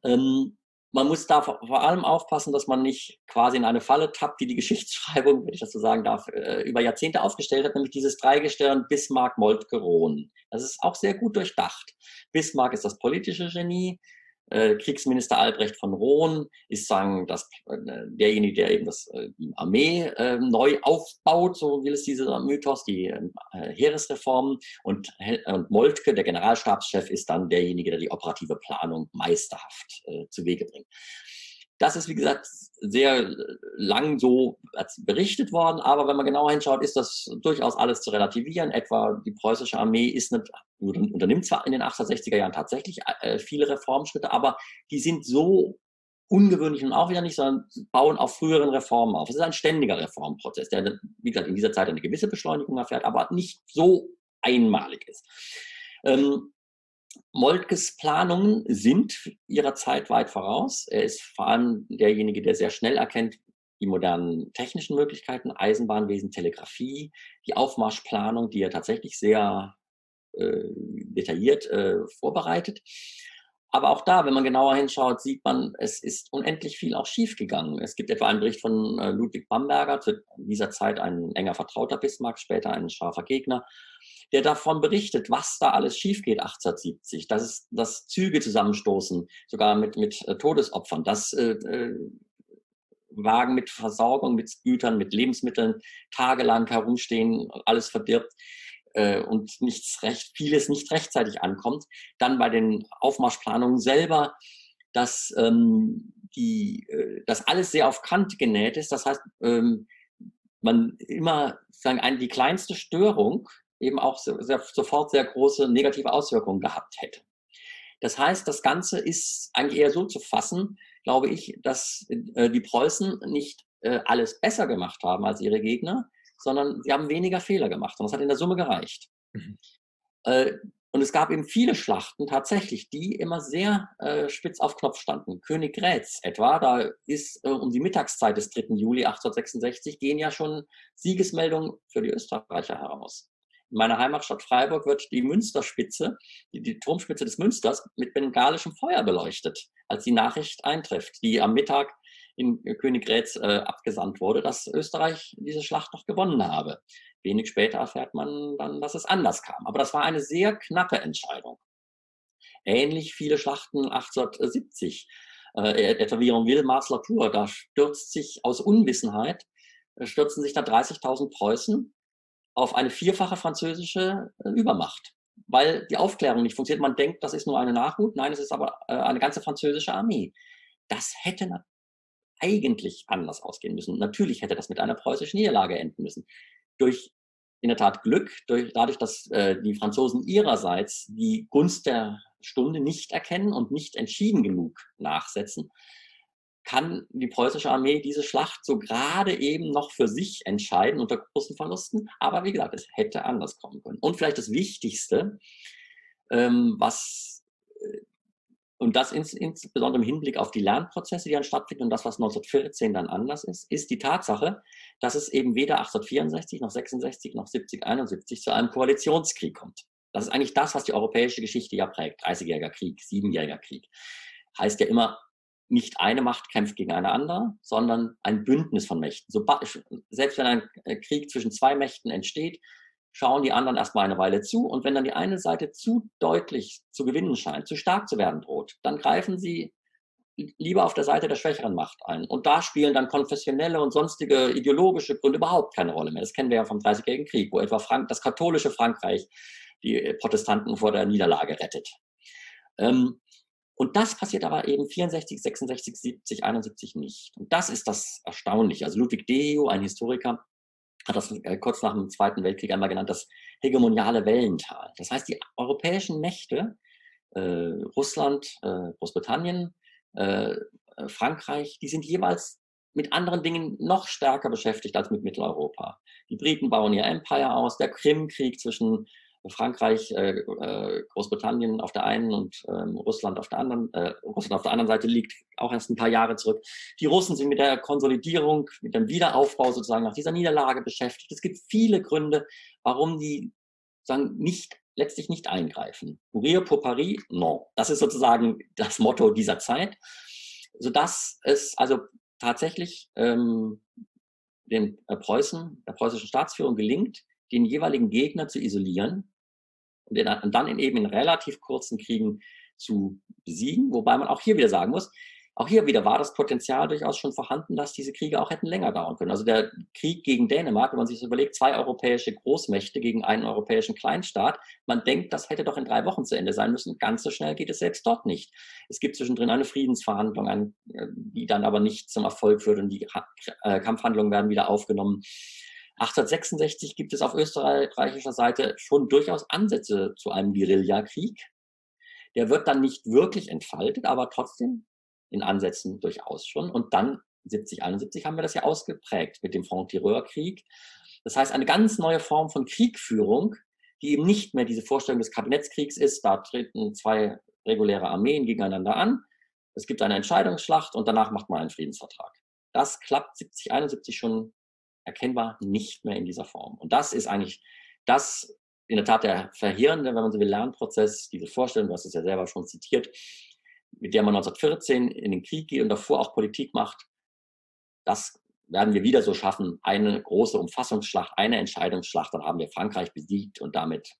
Ähm, man muss da vor, allem aufpassen, dass man nicht quasi in eine Falle tappt, die die Geschichtsschreibung, wenn ich das so sagen darf, äh, über Jahrzehnte aufgestellt hat, nämlich dieses Dreigestirn Bismarck, Moltke, Rohn. Das ist auch sehr gut durchdacht. Bismarck ist das politische Genie, Kriegsminister Albrecht von Rohn ist sagen, dass äh, derjenige, der eben das, äh, die Armee äh, neu aufbaut, so will es dieser Mythos, die äh, Heeresreformen. Und, und Moltke, der Generalstabschef, ist dann derjenige, der die operative Planung meisterhaft äh, zu Wege bringt. Das ist, wie gesagt, sehr lang so berichtet worden, aber wenn man genauer hinschaut, ist das durchaus alles zu relativieren. Etwa die preußische Armee ist nicht, unternimmt zwar in den 1860er Jahren tatsächlich äh, viele Reformschritte, aber die sind so ungewöhnlich und auch wieder nicht, sondern bauen auf früheren Reformen auf. Es ist ein ständiger Reformprozess, der, wie gesagt, in dieser Zeit eine gewisse Beschleunigung erfährt, aber nicht so einmalig ist. Ähm, Moltkes Planungen sind ihrer Zeit weit voraus. Er ist vor allem derjenige, der sehr schnell erkennt, die modernen technischen Möglichkeiten, Eisenbahnwesen, Telegrafie, die Aufmarschplanung, die er tatsächlich sehr äh, detailliert äh, vorbereitet. Aber auch da, wenn man genauer hinschaut, sieht man, es ist unendlich viel auch schiefgegangen. Es gibt etwa einen Bericht von äh, Ludwig Bamberger, zu dieser Zeit ein enger Vertrauter Bismarck, später ein scharfer Gegner, der davon berichtet, was da alles schief geht 1870, dass, es, dass Züge zusammenstoßen, sogar mit, mit äh, Todesopfern, dass äh, äh, Wagen mit Versorgung, mit Gütern, mit Lebensmitteln tagelang herumstehen, alles verdirbt äh, und nichts recht, vieles nicht rechtzeitig ankommt. Dann bei den Aufmarschplanungen selber, dass ähm, die, äh, dass alles sehr auf Kant genäht ist. Das heißt, ähm, man immer sagen, die kleinste Störung eben auch sehr, sehr, sofort sehr große negative Auswirkungen gehabt hätte. Das heißt, das Ganze ist eigentlich eher so zu fassen, glaube ich, dass äh, die Preußen nicht äh, alles besser gemacht haben als ihre Gegner, sondern sie haben weniger Fehler gemacht und das hat in der Summe gereicht. Mhm. Äh, und es gab eben viele Schlachten tatsächlich, die immer sehr äh, spitz auf Knopf standen. König Grätz etwa, da ist äh, um die Mittagszeit des 3. Juli 1866 gehen ja schon Siegesmeldungen für die Österreicher heraus. In meiner Heimatstadt Freiburg wird die Münsterspitze, die, die Turmspitze des Münsters, mit bengalischem Feuer beleuchtet, als die Nachricht eintrifft, die am Mittag in Königgrätz äh, abgesandt wurde, dass Österreich diese Schlacht noch gewonnen habe. Wenig später erfährt man dann, dass es anders kam. Aber das war eine sehr knappe Entscheidung. Ähnlich viele Schlachten 1870. Äh, etwa wie Ville Mars-Latour, da stürzt sich aus Unwissenheit, äh, stürzen sich da 30.000 Preußen auf eine vierfache französische äh, Übermacht, weil die Aufklärung nicht funktioniert. Man denkt, das ist nur eine Nachhut, nein, es ist aber äh, eine ganze französische Armee. Das hätte eigentlich anders ausgehen müssen. Natürlich hätte das mit einer preußischen Niederlage enden müssen. Durch in der Tat Glück, durch, dadurch, dass äh, die Franzosen ihrerseits die Gunst der Stunde nicht erkennen und nicht entschieden genug nachsetzen, kann die preußische Armee diese Schlacht so gerade eben noch für sich entscheiden unter großen Verlusten. Aber wie gesagt, es hätte anders kommen können. Und vielleicht das Wichtigste, ähm, was, äh, und das ins, insbesondere im Hinblick auf die Lernprozesse, die dann stattfinden und das, was 1914 dann anders ist, ist die Tatsache, dass es eben weder 1864 noch 66 noch 70, 71 zu einem Koalitionskrieg kommt. Das ist eigentlich das, was die europäische Geschichte ja prägt. 30-jähriger Krieg, 7-jähriger Krieg. Heißt ja immer, nicht eine Macht kämpft gegen eine andere, sondern ein Bündnis von Mächten. So, selbst wenn ein äh, Krieg zwischen zwei Mächten entsteht, schauen die anderen erstmal eine Weile zu und wenn dann die eine Seite zu deutlich zu gewinnen scheint, zu stark zu werden droht, dann greifen sie lieber auf der Seite der schwächeren Macht ein. Und da spielen dann konfessionelle und sonstige ideologische Gründe überhaupt keine Rolle mehr. Das kennen wir ja vom Dreißigjährigen Krieg, wo etwa Frank das katholische Frankreich die Protestanten vor der Niederlage rettet. Ähm, und das passiert aber eben 64, 66, 70, 71 nicht. Und das ist das Erstaunliche. Also Ludwig Dehio, ein Historiker, hat das äh, kurz nach dem Zweiten Weltkrieg einmal genannt, das hegemoniale Wellental. Das heißt, die europäischen Mächte, äh, Russland, äh, Großbritannien, äh, äh, Frankreich, die sind jeweils mit anderen Dingen noch stärker beschäftigt als mit Mitteleuropa. Die Briten bauen ihr Empire aus, der Krimkrieg zwischen Frankreich, äh, äh, Großbritannien auf der einen und ähm, Russland auf der anderen, äh, Russland auf der anderen Seite liegt auch erst ein paar Jahre zurück. Die Russen sind mit der Konsolidierung, mit dem Wiederaufbau sozusagen nach dieser Niederlage beschäftigt. Es gibt viele Gründe, warum die sagen, nicht, letztlich nicht eingreifen. Mourir pour Paris, non. Das ist sozusagen das Motto dieser Zeit, sodass es also tatsächlich ähm, den äh, Preußen, der preußischen Staatsführung gelingt, den jeweiligen Gegner zu isolieren und, dann in eben in relativ kurzen Kriegen zu besiegen. Wobei man auch hier wieder sagen muss, auch hier wieder war das Potenzial durchaus schon vorhanden, dass diese Kriege auch hätten länger dauern können. Also der Krieg gegen Dänemark, wenn man sich das überlegt, zwei europäische Großmächte gegen einen europäischen Kleinstaat, man denkt, das hätte doch in drei Wochen zu Ende sein müssen. Ganz so schnell geht es selbst dort nicht. Es gibt zwischendrin eine Friedensverhandlung, äh, die dann aber nicht zum Erfolg führt und die äh, Kampfhandlungen werden wieder aufgenommen. 1866 gibt es auf österreichischer Seite schon durchaus Ansätze zu einem Guerillakrieg. Der wird dann nicht wirklich entfaltet, aber trotzdem in Ansätzen durchaus schon. Und dann 70, 71 haben wir das ja ausgeprägt mit dem Franc-Tireur-Krieg. Das heißt, eine ganz neue Form von Kriegführung, die eben nicht mehr diese Vorstellung des Kabinettskriegs ist. Da treten zwei reguläre Armeen gegeneinander an. Es gibt eine Entscheidungsschlacht und danach macht man einen Friedensvertrag. Das klappt 70, 71 schon erkennbar nicht mehr in dieser Form. Und das ist eigentlich das in der Tat der verheerende, wenn man so will, Lernprozess, diese Vorstellung, du hast es ja selber schon zitiert, mit der man 1914 in den Krieg geht und davor auch Politik macht, das werden wir wieder so schaffen. Eine große Umfassungsschlacht, eine Entscheidungsschlacht, dann haben wir Frankreich besiegt und damit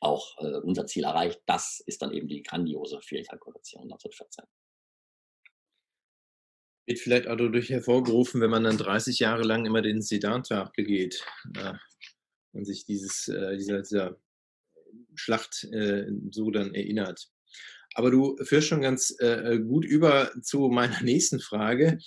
auch äh, unser Ziel erreicht. Das ist dann eben die grandiose Fehlkalkulation 1914 wird vielleicht auch dadurch hervorgerufen, wenn man dann 30 Jahre lang immer den Sedan-Tag begeht äh, und sich dieses, äh, dieser, dieser, Schlacht äh, so dann erinnert. Aber du führst schon ganz äh, gut über zu meiner nächsten Frage.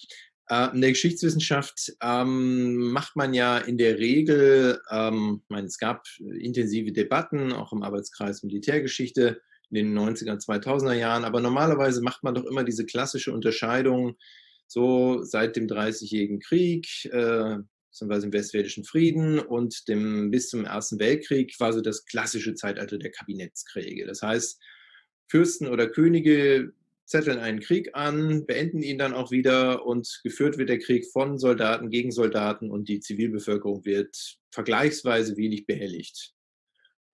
Äh, in der Geschichtswissenschaft ähm, macht man ja in der Regel, ähm, ich meine, es gab intensive Debatten, auch im Arbeitskreis Militärgeschichte in den 90er, 2000er Jahren, aber normalerweise macht man doch immer diese klassische Unterscheidung so seit dem Dreißigjährigen Krieg, äh, beziehungsweise im Westfälischen Frieden und dem, bis zum Ersten Weltkrieg war so das klassische Zeitalter der Kabinettskriege. Das heißt, Fürsten oder Könige zetteln einen Krieg an, beenden ihn dann auch wieder und geführt wird der Krieg von Soldaten gegen Soldaten und die Zivilbevölkerung wird vergleichsweise wenig behelligt.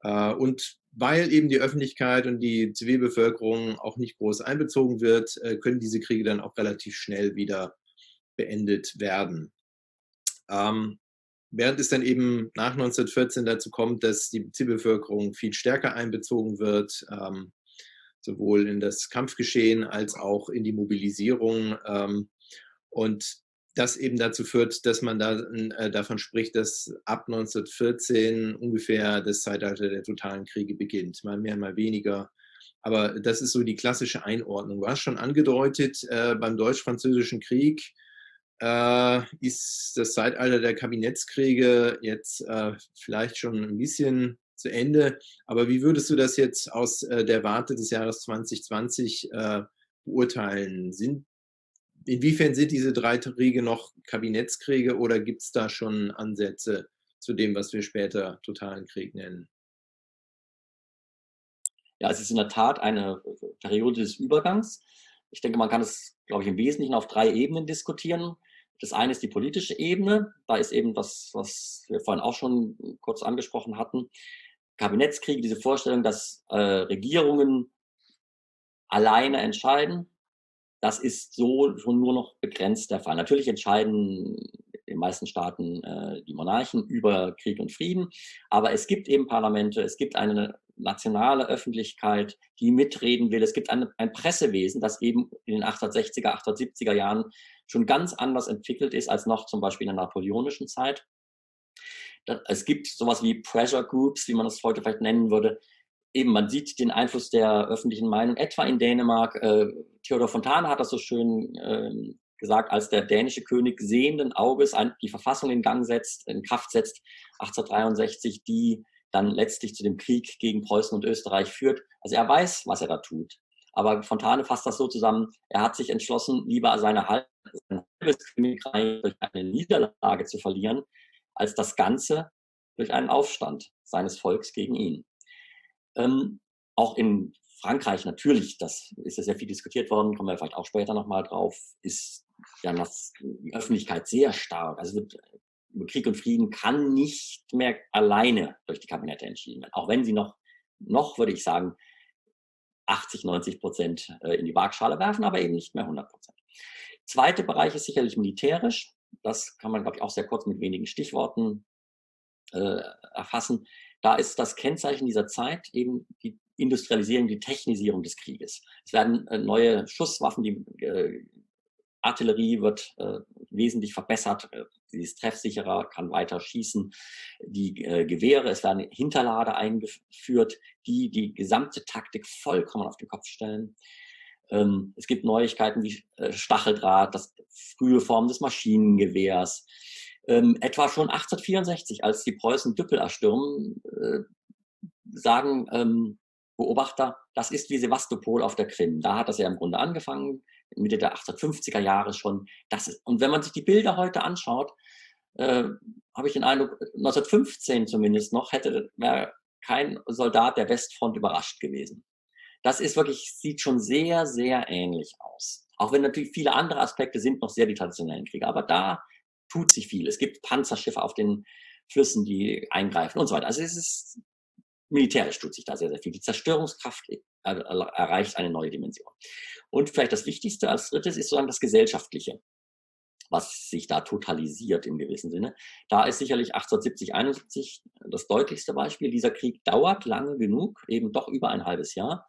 Äh, und weil eben die Öffentlichkeit und die Zivilbevölkerung auch nicht groß einbezogen wird, äh, können diese Kriege dann auch relativ schnell wieder beendet werden. Ähm, während es dann eben nach 1914 dazu kommt, dass die Zivilbevölkerung viel stärker einbezogen wird, ähm, sowohl in das Kampfgeschehen als auch in die Mobilisierung. Ähm, und das eben dazu führt, dass man da, äh, davon spricht, dass ab 1914 ungefähr das Zeitalter der totalen Kriege beginnt. Mal mehr, mal weniger. Aber das ist so die klassische Einordnung. Du hast schon angedeutet, äh, beim Deutsch-Französischen Krieg äh, ist das Zeitalter der Kabinettskriege jetzt äh, vielleicht schon ein bisschen zu Ende. Aber wie würdest du das jetzt aus äh, der Warte des Jahres 2020 äh, beurteilen? Sind Inwiefern sind diese drei Kriege noch Kabinettskriege oder gibt es da schon Ansätze zu dem, was wir später totalen Krieg nennen? Ja, es ist in der Tat eine Periode des Übergangs. Ich denke, man kann es, glaube ich, im Wesentlichen auf drei Ebenen diskutieren. Das eine ist die politische Ebene. Da ist eben das, was wir vorhin auch schon kurz angesprochen hatten. Kabinettskriege, diese Vorstellung, dass äh, Regierungen alleine entscheiden, das ist so schon nur noch begrenzt der Fall. Natürlich entscheiden in den meisten Staaten äh, die Monarchen über Krieg und Frieden, aber es gibt eben Parlamente, es gibt eine nationale Öffentlichkeit, die mitreden will. Es gibt ein, ein Pressewesen, das eben in den 1860er, 1870er Jahren schon ganz anders entwickelt ist als noch zum Beispiel in der napoleonischen Zeit. Es gibt sowas wie Pressure Groups, wie man das heute vielleicht nennen würde, eben, man sieht den Einfluss der öffentlichen Meinung, etwa in Dänemark. Äh, Theodor Fontane hat das so schön äh, gesagt, als der dänische König sehenden Auges ein, die Verfassung in Gang setzt, in Kraft setzt, 1863, die dann letztlich zu dem Krieg gegen Preußen und Österreich führt. Also er weiß, was er da tut. Aber Fontane fasst das so zusammen, er hat sich entschlossen, lieber seine halbes Königreich durch eine Niederlage zu verlieren, als das Ganze durch einen Aufstand seines Volks gegen ihn. Ähm, auch in Frankreich natürlich, das ist ja sehr viel diskutiert worden, kommen wir vielleicht auch später nochmal drauf, ist ja die Öffentlichkeit sehr stark. Also wird, über Krieg und Frieden kann nicht mehr alleine durch die Kabinette entschieden werden. Auch wenn sie noch, noch würde ich sagen, 80, 90 Prozent äh, in die Waagschale werfen, aber eben nicht mehr 100 Prozent. Zweiter Bereich ist sicherlich militärisch. Das kann man, glaube ich, auch sehr kurz mit wenigen Stichworten äh, erfassen. Da ist das Kennzeichen dieser Zeit eben die Industrialisierung, die Technisierung des Krieges. Es werden äh, neue Schusswaffen, die äh, Artillerie wird äh, wesentlich verbessert, sie ist treffsicherer, kann weiter schießen. Die Gewehre, es werden Hinterlader eingeführt, die die gesamte Taktik vollkommen auf den Kopf stellen. Ähm, es gibt Neuigkeiten wie Stacheldraht, das frühe Form des Maschinengewehrs. Ähm, etwa schon 1864, als die Preußen Düppel erstürmen, äh, sagen ähm, Beobachter, das ist wie Sevastopol auf der Krim. Da hat das ja im Grunde angefangen, Mitte der 1850er Jahre schon. Das ist, und wenn man sich die Bilder heute anschaut, äh, habe ich den Eindruck, 1915 zumindest noch, hätte wäre kein Soldat der Westfront überrascht gewesen. Das ist wirklich, sieht schon sehr, sehr ähnlich aus. Auch wenn natürlich viele andere Aspekte sind noch sehr die traditionellen Kriege. Aber da tut sich viel. Es gibt Panzerschiffe auf den Flüssen, die eingreifen und so weiter. Also es ist militärisch tut sich da sehr, sehr viel. Die Zerstörungskraft erreicht eine neue Dimension. Und vielleicht das Wichtigste als drittes ist sozusagen das Gesellschaftliche, was sich da totalisiert im gewissen Sinne. Da ist sicherlich 1870, 71 das deutlichste Beispiel. Dieser Krieg dauert lange genug, eben doch über ein halbes Jahr,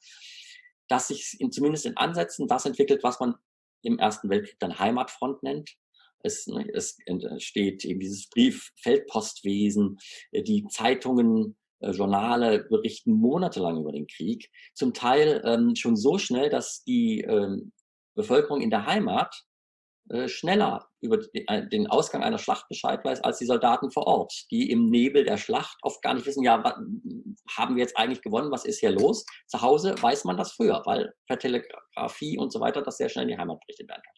dass sich in, zumindest in Ansätzen das entwickelt, was man im Ersten Weltkrieg dann Heimatfront nennt. Es, ne, es entsteht eben dieses Brief-Feldpostwesen, äh, die Zeitungen, äh, Journale berichten monatelang über den Krieg. Zum Teil ähm, schon so schnell, dass die ähm, Bevölkerung in der Heimat äh, schneller über äh, den Ausgang einer Schlacht Bescheid weiß als die Soldaten vor Ort, die im Nebel der Schlacht oft gar nicht wissen, ja, haben wir jetzt eigentlich gewonnen, was ist hier los? Zu Hause weiß man das früher, weil per Telegrafie und so weiter das sehr schnell in die Heimat berichtet werden kann.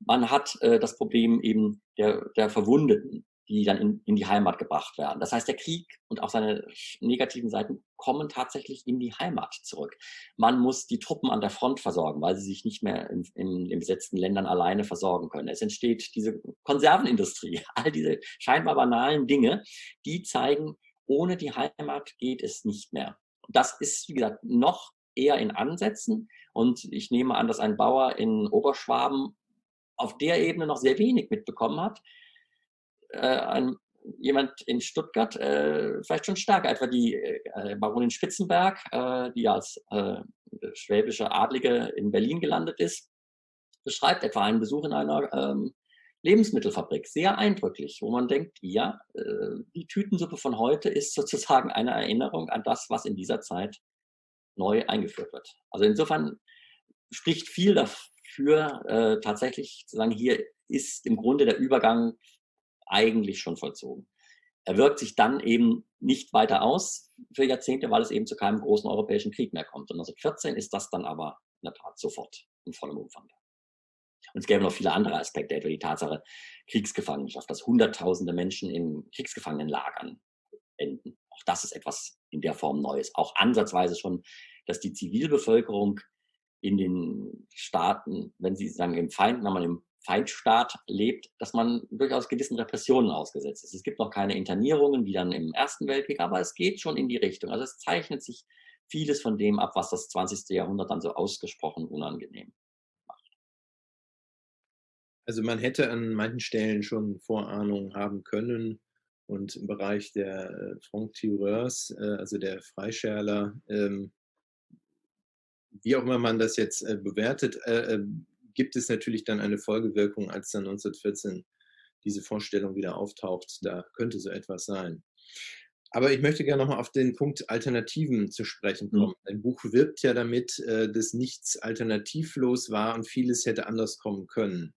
Man hat äh, das Problem eben der, der Verwundeten, die dann in, in die Heimat gebracht werden. Das heißt, der Krieg und auch seine negativen Seiten kommen tatsächlich in die Heimat zurück. Man muss die Truppen an der Front versorgen, weil sie sich nicht mehr in, in den besetzten Ländern alleine versorgen können. Es entsteht diese Konservenindustrie, all diese scheinbar banalen Dinge, die zeigen, ohne die Heimat geht es nicht mehr. Das ist, wie gesagt, noch eher in Ansätzen. Und ich nehme an, dass ein Bauer in Oberschwaben auf der Ebene noch sehr wenig mitbekommen hat äh, jemand in Stuttgart äh, vielleicht schon stärker, etwa die äh, Baronin Spitzenberg, äh, die als äh, schwäbische Adlige in Berlin gelandet ist, beschreibt etwa einen Besuch in einer ähm, Lebensmittelfabrik sehr eindrücklich, wo man denkt, ja, äh, die Tütensuppe von heute ist sozusagen eine Erinnerung an das, was in dieser Zeit neu eingeführt wird. Also insofern spricht viel dafür, äh, tatsächlich zu sagen, hier ist im Grunde der Übergang eigentlich schon vollzogen. Er wirkt sich dann eben nicht weiter aus für Jahrzehnte, weil es eben zu keinem großen europäischen Krieg mehr kommt. Und 1914 ist das dann aber in der Tat sofort in vollem Umfang. Und es gäbe noch viele andere Aspekte, etwa die Tatsache Kriegsgefangenschaft, dass Hunderttausende Menschen in Kriegsgefangenenlagern enden. Auch das ist etwas in der Form Neues. Auch ansatzweise schon, dass die Zivilbevölkerung in den Staaten, wenn sie sagen im Feind, wenn man im Feindstaat lebt, dass man durchaus gewissen Repressionen ausgesetzt ist. Es gibt noch keine Internierungen wie dann im Ersten Weltkrieg, aber es geht schon in die Richtung. Also es zeichnet sich vieles von dem ab, was das 20. Jahrhundert dann so ausgesprochen unangenehm macht. Also man hätte an manchen Stellen schon Vorahnungen haben können und im Bereich der äh, Franc-Tireurs, äh, also der Freischärler, ähm, wie auch immer man das jetzt äh, bewertet, äh, äh, gibt es natürlich dann eine Folgewirkung, als dann 1914 diese Vorstellung wieder auftaucht. Da könnte so etwas sein. Aber ich möchte gerne nochmal auf den Punkt Alternativen zu sprechen mhm. kommen. Mhm. Ein Buch wirbt ja damit, äh, dass nichts alternativlos war und vieles hätte anders kommen können.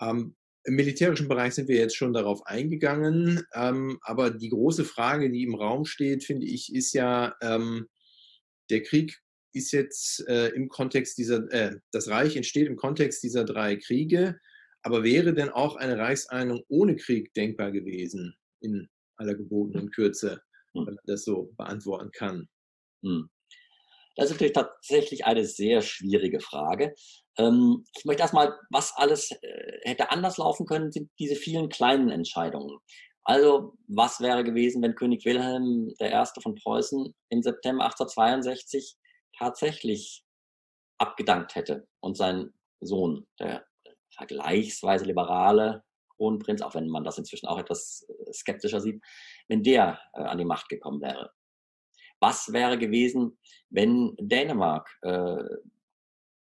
Ähm, Im militärischen Bereich sind wir jetzt schon darauf eingegangen, ähm, aber die große Frage, die im Raum steht, finde ich, ist ja, ähm, der Krieg ist jetzt äh, im Kontext dieser, äh, das Reich entsteht im Kontext dieser drei Kriege, aber wäre denn auch eine Reichseinung ohne Krieg denkbar gewesen in aller gebotenen Kürze, hm. wenn man das so beantworten kann? Hm. Das ist natürlich tatsächlich eine sehr schwierige Frage. Ähm, ich möchte erstmal, was alles äh, hätte anders laufen können, sind diese vielen kleinen Entscheidungen. Also, was wäre gewesen, wenn König Wilhelm I. von Preußen im September 1862 tatsächlich abgedankt hätte und sein Sohn, der vergleichsweise liberale Kronprinz, auch wenn man das inzwischen auch etwas äh, skeptischer sieht, wenn der äh, an die Macht gekommen wäre. Was wäre gewesen, wenn Dänemark äh,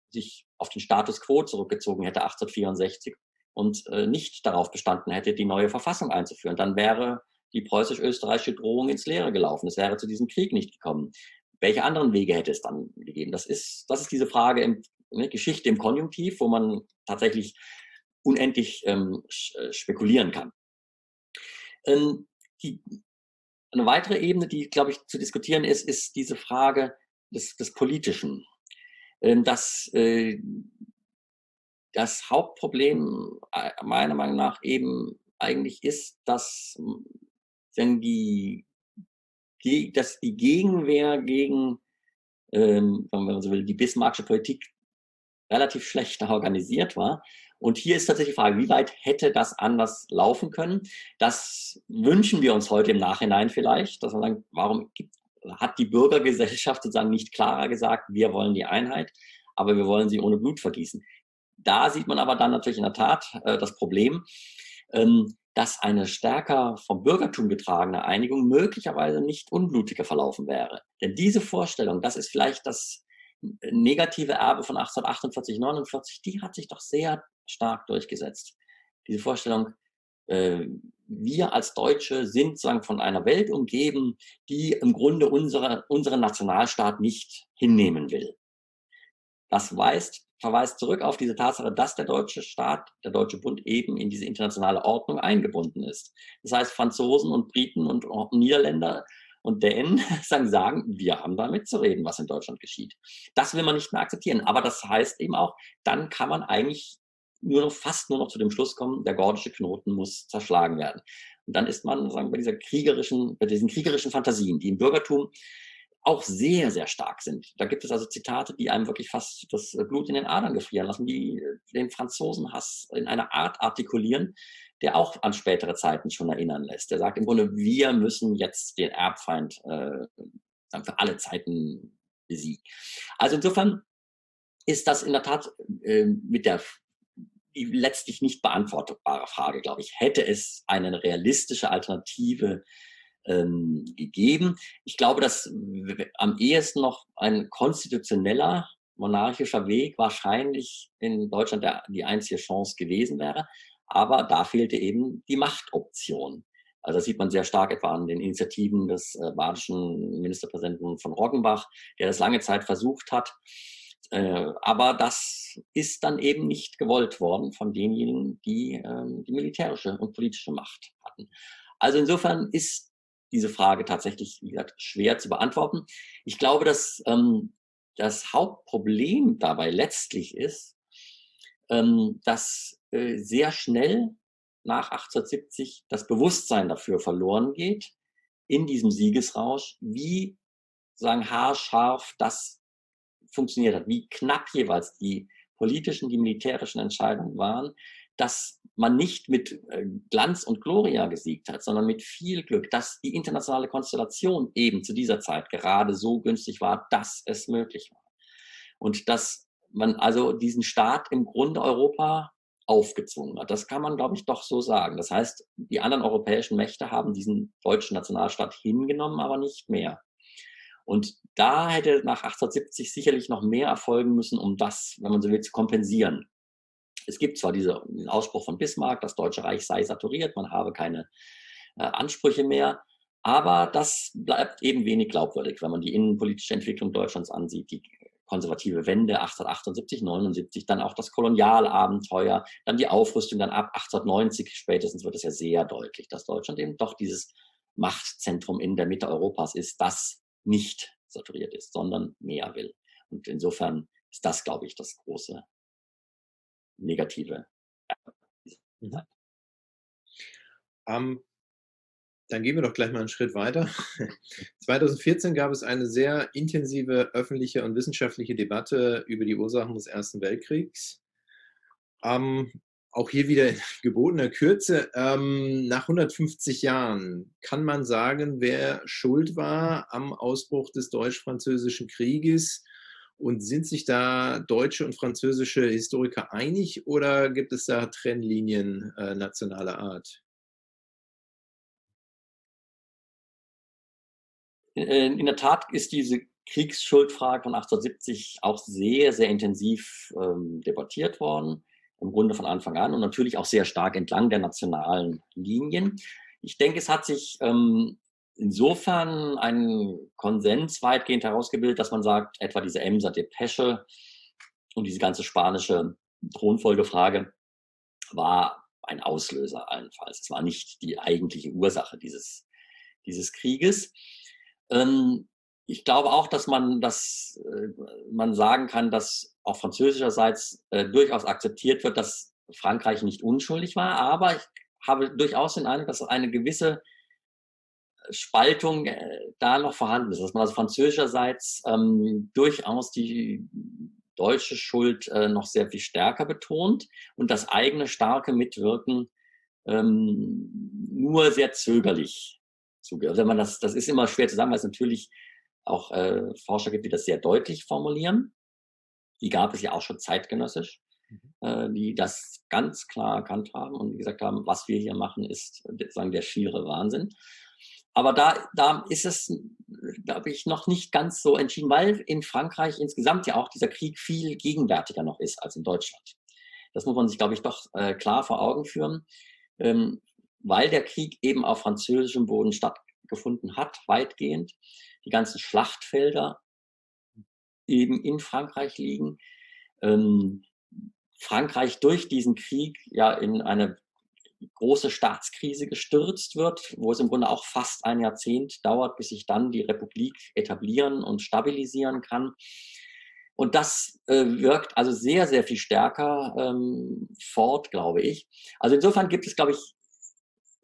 sich auf den Status quo zurückgezogen hätte 1864 und äh, nicht darauf bestanden hätte, die neue Verfassung einzuführen? Dann wäre die preußisch-österreichische Drohung ins Leere gelaufen. Es wäre zu diesem Krieg nicht gekommen. Welche anderen Wege hätte es dann gegeben? Das ist, das ist diese Frage im ne, Geschichte im Konjunktiv, wo man tatsächlich unendlich ähm, äh, spekulieren kann. Ähm, die, eine weitere Ebene, die, glaube ich, zu diskutieren ist, ist diese Frage des, des Politischen. Ähm, dass äh, das Hauptproblem äh, meiner Meinung nach eben eigentlich ist, dass wenn die, dass die Gegenwehr gegen, ähm, wenn man so will, die Bismarckische Politik relativ schlecht organisiert war und hier ist tatsächlich die Frage, wie weit hätte das anders laufen können? Das wünschen wir uns heute im Nachhinein vielleicht, dass man sagt, warum hat die Bürgergesellschaft sozusagen nicht klarer gesagt, wir wollen die Einheit, aber wir wollen sie ohne Blut vergießen. Da sieht man aber dann natürlich in der Tat äh, das Problem, ähm, dass eine stärker vom Bürgertum getragene Einigung möglicherweise nicht unblutiger verlaufen wäre. Denn diese Vorstellung, das ist vielleicht das negative Erbe von 1848, 49, die hat sich doch sehr stark durchgesetzt. Diese Vorstellung, äh, wir als Deutsche sind sagen, von einer Welt umgeben, die im Grunde unsere, unseren Nationalstaat nicht hinnehmen will. Das weist, verweist zurück auf diese Tatsache, dass der deutsche Staat, der deutsche Bund eben in diese internationale Ordnung eingebunden ist. Das heißt, Franzosen und Briten und Niederländer und Dänen sagen, wir haben da mitzureden, was in Deutschland geschieht. Das will man nicht mehr akzeptieren. Aber das heißt eben auch, dann kann man eigentlich nur noch fast nur noch zu dem Schluss kommen, der gordische Knoten muss zerschlagen werden. Und dann ist man sagen, bei dieser kriegerischen, bei diesen kriegerischen Fantasien, die im Bürgertum auch sehr, sehr stark sind. Da gibt es also Zitate, die einem wirklich fast das Blut in den Adern gefrieren lassen, die den Franzosenhass in einer Art artikulieren, der auch an spätere Zeiten schon erinnern lässt. Der sagt im Grunde, wir müssen jetzt den Erbfeind äh, für alle Zeiten besiegen. Also insofern ist das in der Tat äh, mit der die letztlich nicht beantwortbare Frage, glaube ich. Hätte es eine realistische Alternative ähm, gegeben? Ich glaube, dass am ehesten noch ein konstitutioneller monarchischer Weg wahrscheinlich in Deutschland der, die einzige Chance gewesen wäre. Aber da fehlte eben die Machtoption. Also das sieht man sehr stark etwa an den Initiativen des äh, badischen Ministerpräsidenten von Roggenbach, der das lange Zeit versucht hat, äh, aber das ist dann eben nicht gewollt worden von denjenigen, die ähm, die militärische und politische Macht hatten. Also insofern ist diese Frage tatsächlich, wie gesagt, schwer zu beantworten. Ich glaube, dass ähm, das Hauptproblem dabei letztlich ist, ähm, dass äh, sehr schnell nach 1870 das Bewusstsein dafür verloren geht, in diesem Siegesrausch, wie sagen haarscharf das funktioniert hat, wie knapp jeweils die politischen, die militärischen Entscheidungen waren, dass man nicht mit äh, Glanz und Gloria gesiegt hat, sondern mit viel Glück, dass die internationale Konstellation eben zu dieser Zeit gerade so günstig war, dass es möglich war. Und dass man also diesen Staat im Grunde Europa aufgezwungen hat. Das kann man, glaube ich, doch so sagen. Das heißt, die anderen europäischen Mächte haben diesen deutschen Nationalstaat hingenommen, aber nicht mehr. Und da hätte nach 1870 sicherlich noch mehr erfolgen müssen, um das, wenn man so will, zu kompensieren. Es gibt zwar diese, diesen Ausspruch von Bismarck, das Deutsche Reich sei saturiert, man habe keine äh, Ansprüche mehr, aber das bleibt eben wenig glaubwürdig, wenn man die innenpolitische Entwicklung Deutschlands ansieht, die konservative Wende 1878, 79, dann auch das Kolonialabenteuer, dann die Aufrüstung, dann ab 1890 spätestens wird es ja sehr deutlich, dass Deutschland eben doch dieses Machtzentrum in der Mitte Europas ist, das nicht saturiert ist, sondern mehr will. Und insofern ist das, glaube ich, das große negative. Mhm. Um, dann gehen wir doch gleich mal einen Schritt weiter. 2014 gab es eine sehr intensive öffentliche und wissenschaftliche Debatte über die Ursachen des Ersten Weltkriegs. Ähm, auch hier wieder in gebotener Kürze. Ähm, nach 150 Jahren kann man sagen, wer schuld war am Ausbruch des Deutsch-Französischen Krieges. Und sind sich da deutsche und französische Historiker einig oder gibt es da Trennlinien äh, nationaler Art? Äh, in der Tat ist diese Kriegsschuldfrage von 1870 auch sehr, sehr intensiv ähm, debattiert worden, im Grunde von Anfang an und natürlich auch sehr stark entlang der nationalen Linien. Ich denke, es hat sich ähm, insofern ein Konsens weitgehend herausgebildet, dass man sagt, etwa diese Emser Depesche und diese ganze spanische Thronfolgefrage war ein Auslöser allenfalls. Es war nicht die eigentliche Ursache dieses, dieses Krieges. Ähm, ich glaube auch, dass man, dass, äh, man sagen kann, dass auch französischerseits äh, durchaus akzeptiert wird, dass Frankreich nicht unschuldig war. Aber ich habe durchaus den Eindruck, dass eine gewisse Spaltung äh, da noch vorhanden ist. Dass man also französischerseits ähm, durchaus die deutsche Schuld äh, noch sehr viel stärker betont und das eigene starke Mitwirken ähm, nur sehr zögerlich zuge. Also wenn man das, das ist immer schwer zu sagen, weil es natürlich auch äh, Forscher gibt, die das sehr deutlich formulieren. Die gab es ja auch schon zeitgenössisch, mhm. äh, die das ganz klar erkannt haben und gesagt haben, was wir hier machen, ist sagen der schiere Wahnsinn. Aber da, da ist es, glaube ich, noch nicht ganz so entschieden, weil in Frankreich insgesamt ja auch dieser Krieg viel gegenwärtiger noch ist als in Deutschland. Das muss man sich, glaube ich, doch äh, klar vor Augen führen. Ähm, weil der Krieg eben auf französischem Boden stattgefunden hat, weitgehend, die ganzen Schlachtfelder eben in Frankreich liegen. Ähm, Frankreich durch diesen Krieg ja in eine große Staatskrise gestürzt wird, wo es im Grunde auch fast ein Jahrzehnt dauert, bis sich dann die Republik etablieren und stabilisieren kann. Und das äh, wirkt also sehr, sehr viel stärker ähm, fort, glaube ich. Also insofern gibt es, glaube ich,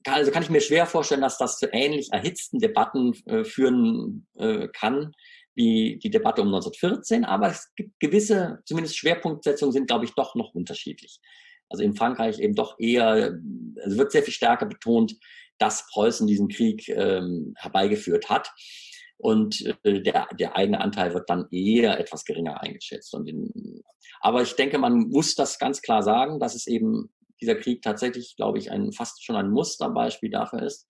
also kann ich mir schwer vorstellen, dass das zu ähnlich erhitzten Debatten äh, führen äh, kann wie die Debatte um 1914, aber es gibt gewisse, zumindest Schwerpunktsetzungen sind, glaube ich, doch noch unterschiedlich. Also in Frankreich eben doch eher, also wird sehr viel stärker betont, dass Preußen diesen Krieg ähm, herbeigeführt hat. Und äh, der, der eigene Anteil wird dann eher etwas geringer eingeschätzt. Und in, aber ich denke, man muss das ganz klar sagen, dass es eben dieser Krieg tatsächlich, glaube ich, ein, fast schon ein Musterbeispiel dafür ist,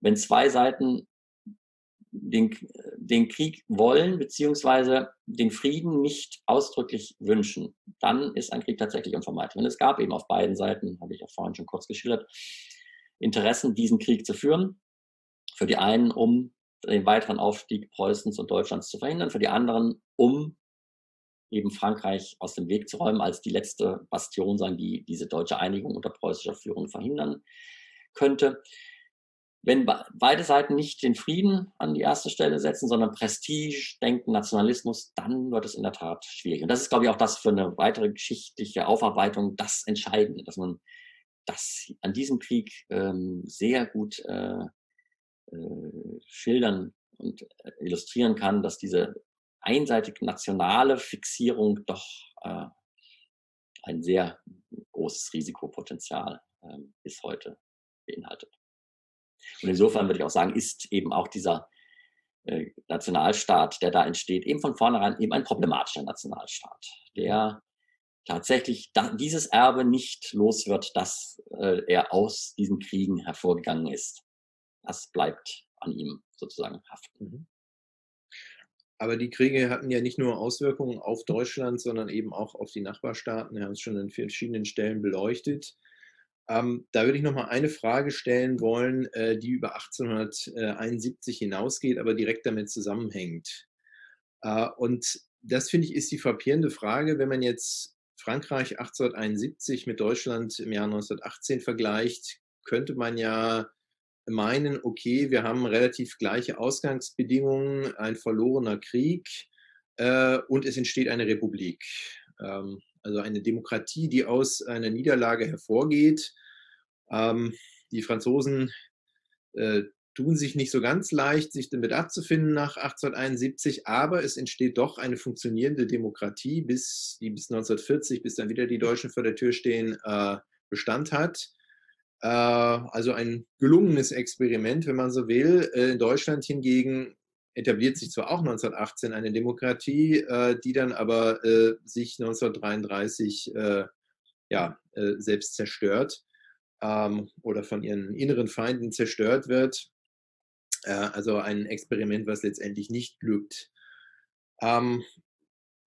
wenn zwei Seiten den, den Krieg wollen, beziehungsweise den Frieden nicht ausdrücklich wünschen, dann ist ein Krieg tatsächlich unvermeidlich. Und es gab eben auf beiden Seiten, habe ich auch vorhin schon kurz geschildert, Interessen, diesen Krieg zu führen. Für die einen, um den weiteren Aufstieg Preußens und Deutschlands zu verhindern, für die anderen, um eben Frankreich aus dem Weg zu räumen, als die letzte Bastion sein, die diese deutsche Einigung unter preußischer Führung verhindern könnte. Wenn beide Seiten nicht den Frieden an die erste Stelle setzen, sondern Prestige, Denken, Nationalismus, dann wird es in der Tat schwierig. Und das ist, glaube ich, auch das für eine weitere geschichtliche Aufarbeitung das Entscheidende, dass man das an diesem Krieg ähm, sehr gut äh, äh, schildern und äh, illustrieren kann, dass diese einseitig nationale Fixierung doch äh, ein sehr großes Risikopotenzial äh, bis heute beinhaltet. Und insofern würde ich auch sagen, ist eben auch dieser äh, Nationalstaat, der da entsteht, eben von vornherein eben ein problematischer Nationalstaat, der tatsächlich dieses Erbe nicht los wird, dass äh, er aus diesen Kriegen hervorgegangen ist. Das bleibt an ihm sozusagen haften. Mhm. Aber die Kriege hatten ja nicht nur Auswirkungen auf Deutschland, sondern eben auch auf die Nachbarstaaten. Wir haben es schon an verschiedenen Stellen beleuchtet. Ähm, da würde ich noch mal eine Frage stellen wollen, äh, die über 1871 hinausgeht, aber direkt damit zusammenhängt. Äh, und das finde ich ist die frappierende Frage, wenn man jetzt Frankreich 1871 mit Deutschland im Jahr 1918 vergleicht, könnte man ja meinen, okay, wir haben relativ gleiche Ausgangsbedingungen, ein verlorener Krieg äh, und es entsteht eine Republik. Ähm, also eine Demokratie, die aus einer Niederlage hervorgeht. Ähm, die Franzosen äh, tun sich nicht so ganz leicht, sich damit abzufinden nach 1871, aber es entsteht doch eine funktionierende Demokratie, bis, die bis 1940, bis dann wieder die Deutschen vor der Tür stehen, äh, Bestand hat. Äh, also ein gelungenes Experiment, wenn man so will. Äh, in Deutschland hingegen etabliert sich zwar auch 1918 eine Demokratie, äh, die dann aber sich 1933 ja, selbst zerstört ähm, oder von ihren inneren Feinden zerstört wird. also ein Experiment, was letztendlich nicht glückt. Ähm,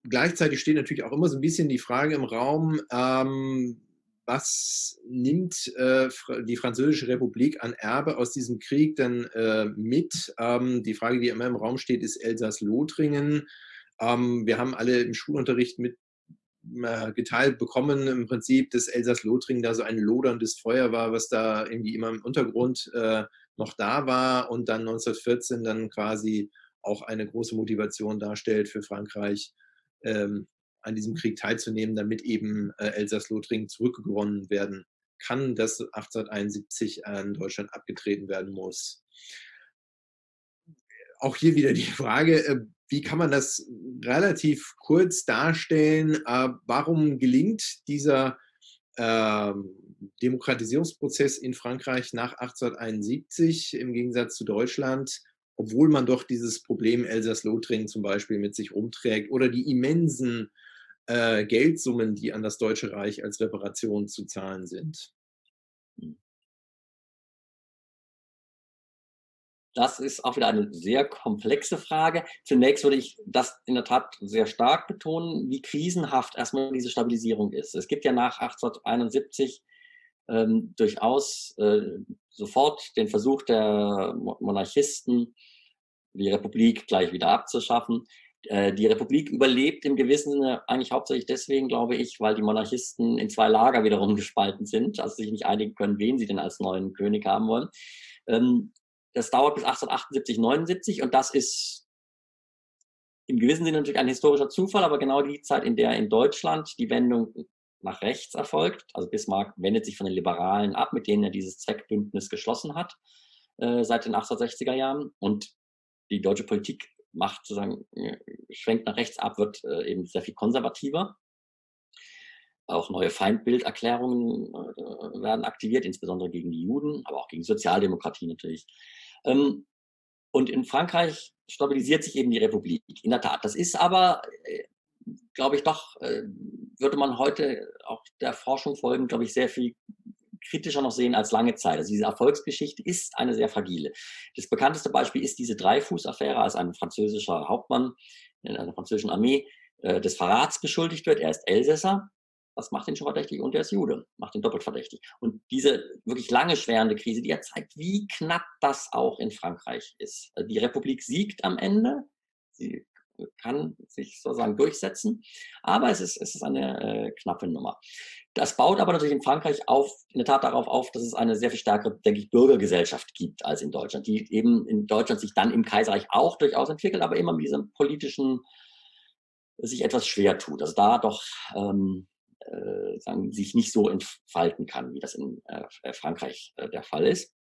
gleichzeitig steht natürlich auch immer so ein bisschen die Frage im Raum, ähm, was nimmt äh, die Französische Republik an Erbe aus diesem Krieg denn äh, mit? Ähm, die Frage, die immer im Raum steht, ist Elsass-Lothringen. Ähm, wir haben alle im Schulunterricht mit äh, geteilt bekommen, im Prinzip, dass Elsass-Lothringen da so ein loderndes Feuer war, was da irgendwie immer im Untergrund äh, noch da war und dann 1914 dann quasi auch eine große Motivation darstellt für Frankreich, ähm, an diesem Krieg teilzunehmen, damit eben äh, Elsass-Lothringen zurückgewonnen werden kann, dass 1871 an Deutschland abgetreten werden muss. Auch hier wieder die Frage, äh, wie kann man das relativ kurz darstellen? Äh, warum gelingt dieser äh, Demokratisierungsprozess in Frankreich nach 1871 im Gegensatz zu Deutschland, obwohl man doch dieses Problem Elsass-Lothringen zum Beispiel mit sich rumträgt oder die immensen äh, Geldsummen, die an das Deutsche Reich als Reparation zu zahlen sind? Hm. Das ist auch wieder eine sehr komplexe Frage. Zunächst würde ich das in der Tat sehr stark betonen, wie krisenhaft erstmal diese Stabilisierung ist. Es gibt ja nach 1871 ähm, durchaus äh, sofort den Versuch der Monarchisten, die Republik gleich wieder abzuschaffen. Äh, die Republik überlebt im gewissen Sinne eigentlich hauptsächlich deswegen, glaube ich, weil die Monarchisten in zwei Lager wiederum gespalten sind, also sich nicht einigen können, wen sie denn als neuen König haben wollen. Ähm, das dauert bis 1878, 79 und das ist im gewissen Sinne natürlich ein historischer Zufall, aber genau die Zeit, in der in Deutschland die Wendung nach rechts erfolgt. Also Bismarck wendet sich von den Liberalen ab, mit denen er dieses Zweckbündnis geschlossen hat äh, seit den 1860er Jahren. Und die deutsche Politik macht sozusagen, äh, schwenkt nach rechts ab, wird äh, eben sehr viel konservativer. Auch neue Feindbilderklärungen äh, werden aktiviert, insbesondere gegen die Juden, aber auch gegen Sozialdemokratie natürlich. Ähm, und in Frankreich stabilisiert sich eben die Republik. In der Tat. Das ist aber, glaube ich, doch, würde man heute auch der Forschung folgen, glaube ich, sehr viel kritischer noch sehen als lange Zeit. Also diese Erfolgsgeschichte ist eine sehr fragile. Das bekannteste Beispiel ist diese Dreifuß-Affäre, als ein französischer Hauptmann in einer französischen Armee äh, des Verrats beschuldigt wird. Er ist Elsässer. Das macht ihn schon verdächtig und er ist Jude, macht ihn doppelt verdächtig. Und diese wirklich lange schwerende Krise, die ja zeigt, wie knapp das auch in Frankreich ist. Also die Republik siegt am Ende, sie kann sich sozusagen durchsetzen. Aber es ist, es ist eine äh, knappe Nummer. Das baut aber natürlich in Frankreich auf, in der Tat darauf auf, dass es eine sehr viel stärkere, denke ich, Bürgergesellschaft gibt als in Deutschland, die eben in Deutschland sich dann im Kaiserreich auch durchaus entwickelt, aber immer mit diesem politischen sich etwas schwer tut. Also da doch ähm, äh, sagen, sich nicht so entfalten kann, wie das in äh, Frankreich äh, der Fall ist.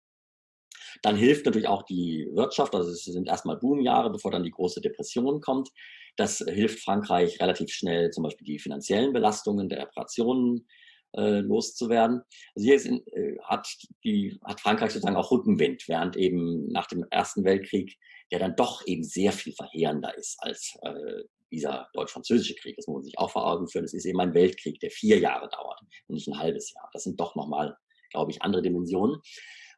Dann hilft natürlich auch die Wirtschaft, also es sind erstmal Boomjahre, bevor dann die große Depression kommt. Das hilft Frankreich relativ schnell, zum Beispiel die finanziellen Belastungen der Reparationen äh, loszuwerden. Also hier ist, äh, hat, die, hat Frankreich sozusagen auch Rückenwind, während eben nach dem Ersten Weltkrieg, der dann doch eben sehr viel verheerender ist als äh, dieser deutsch-französische Krieg, das muss man sich auch vor Augen führen, das ist eben ein Weltkrieg, der vier Jahre dauert und nicht ein halbes Jahr. Das sind doch nochmal, glaube ich, andere Dimensionen.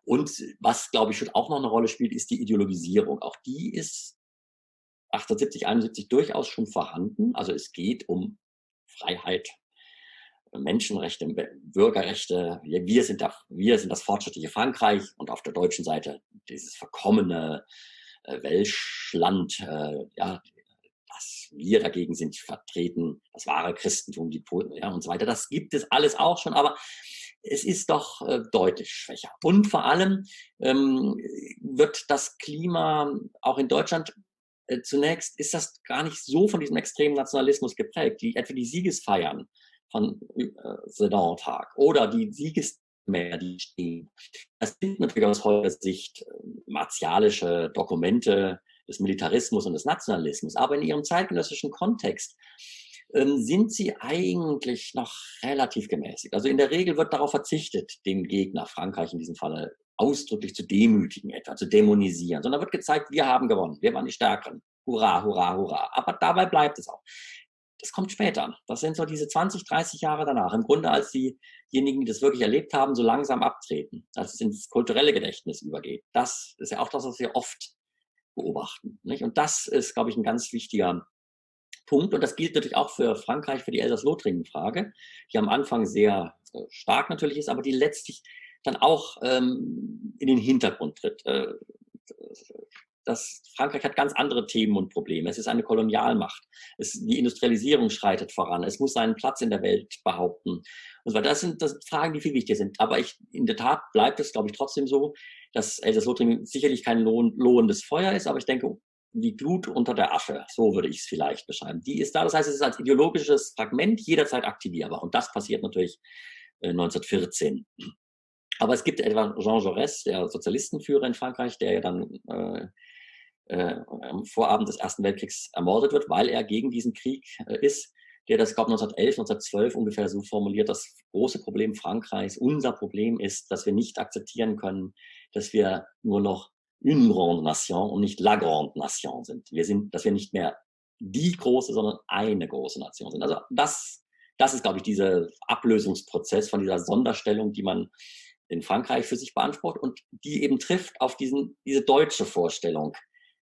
Und was, glaube ich, schon auch noch eine Rolle spielt, ist die Ideologisierung. Auch die ist 1870, 71 durchaus schon vorhanden. Also es geht um Freiheit, Menschenrechte, Bürgerrechte. Wir sind, da, wir sind das fortschrittliche Frankreich und auf der deutschen Seite dieses verkommene äh, Welschland, äh, ja, das wir dagegen sind vertreten, das wahre Christentum, die Polen, ja, und so weiter. Das gibt es alles auch schon, aber es ist doch äh, deutlich schwächer. Und vor allem ähm, wird das Klima auch in Deutschland äh, zunächst ist das gar nicht so von diesem extremen Nationalismus geprägt. Die, etwa die Siegesfeiern von äh, Sedan-Tag oder die Siegesmäher, die stehen. Das sind natürlich aus heutiger Sicht äh, martialische Dokumente des Militarismus und des Nationalismus. Aber in ihrem zeitgenössischen Kontext sind sie eigentlich noch relativ gemäßigt. Also in der Regel wird darauf verzichtet, den Gegner, Frankreich in diesem Falle, ausdrücklich zu demütigen, etwa zu dämonisieren, sondern wird gezeigt, wir haben gewonnen, wir waren die Stärkeren. Hurra, hurra, hurra. Aber dabei bleibt es auch. Das kommt später. Das sind so diese 20, 30 Jahre danach. Im Grunde, als diejenigen, die das wirklich erlebt haben, so langsam abtreten, als es ins kulturelle Gedächtnis übergeht. Das ist ja auch das, was wir oft beobachten. Nicht? Und das ist, glaube ich, ein ganz wichtiger Punkt. Und das gilt natürlich auch für Frankreich, für die Elsass-Lothringen-Frage, die am Anfang sehr äh, stark natürlich ist, aber die letztlich dann auch ähm, in den Hintergrund tritt. Äh, das, Frankreich hat ganz andere Themen und Probleme. Es ist eine Kolonialmacht. Es, die Industrialisierung schreitet voran. Es muss seinen Platz in der Welt behaupten. Und so das sind, das sind Fragen, die viel wichtiger sind. Aber ich, in der Tat bleibt es, glaube ich, trotzdem so, dass Elsass-Lothringen sicherlich kein lohn, lohnendes Feuer ist, aber ich denke, die Glut unter der Asche, so würde ich es vielleicht beschreiben. Die ist da. Das heißt, es ist als ideologisches Fragment jederzeit aktivierbar. Und das passiert natürlich 1914. Äh, aber es gibt etwa Jean Jaurès, der Sozialistenführer in Frankreich, der ja dann äh, äh, am Vorabend des Ersten Weltkriegs ermordet wird, weil er gegen diesen Krieg äh, ist, der das, glaube 1911, 1912 ungefähr so formuliert, das große Problem Frankreichs, unser Problem ist, dass wir nicht akzeptieren können, dass wir nur noch une grande nation und nicht la grande nation sind. Wir sind, dass wir nicht mehr die große, sondern eine große Nation sind. Also das, das ist, glaube ich, dieser Ablösungsprozess von dieser Sonderstellung, die man in Frankreich für sich beansprucht und die eben trifft auf diesen, diese deutsche Vorstellung.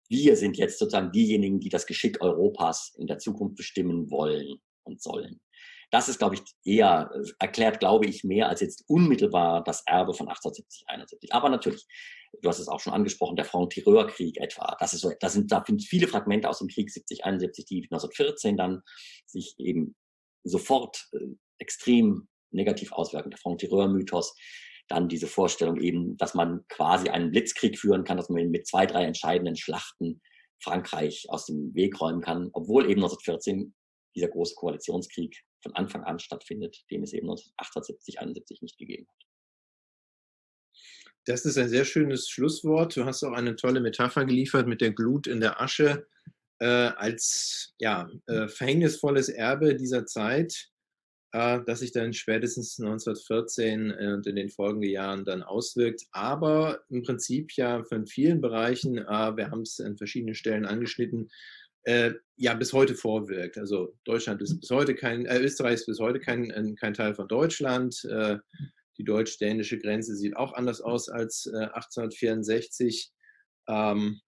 Wir sind jetzt sozusagen diejenigen, die das Geschick Europas in der Zukunft bestimmen wollen und sollen. Das ist, glaube ich, eher erklärt, glaube ich, mehr als jetzt unmittelbar das Erbe von 1870, 71. Aber natürlich, du hast es auch schon angesprochen, der Franc-Tireur-Krieg etwa. Das ist so, da sind, da sind viele Fragmente aus dem Krieg 70, 71, die 1914 dann sich eben sofort äh, extrem negativ auswirken. Der Franc-Tireur-Mythos, dann diese Vorstellung eben, dass man quasi einen Blitzkrieg führen kann, dass man mit zwei, drei entscheidenden Schlachten Frankreich aus dem Weg räumen kann, obwohl eben 1914 dieser große Koalitionskrieg von Anfang an stattfindet, den es eben 1978, 71 nicht gegeben hat. Das ist ein sehr schönes Schlusswort. Du hast auch eine tolle Metapher geliefert mit der Glut in der Asche äh, als ja, äh, verhängnisvolles Erbe dieser Zeit. Äh, das sich dann spätestens 1914 äh, und in den folgenden Jahren dann auswirkt. Aber im Prinzip ja von vielen Bereichen, äh, wir haben es an verschiedenen Stellen angeschnitten, ja bis heute vorwirkt. Also Deutschland ist bis heute kein, äh, Österreich ist bis heute kein, kein Teil von Deutschland. Äh, die deutsch-dänische Grenze sieht auch anders aus als äh, 1864. Ähm,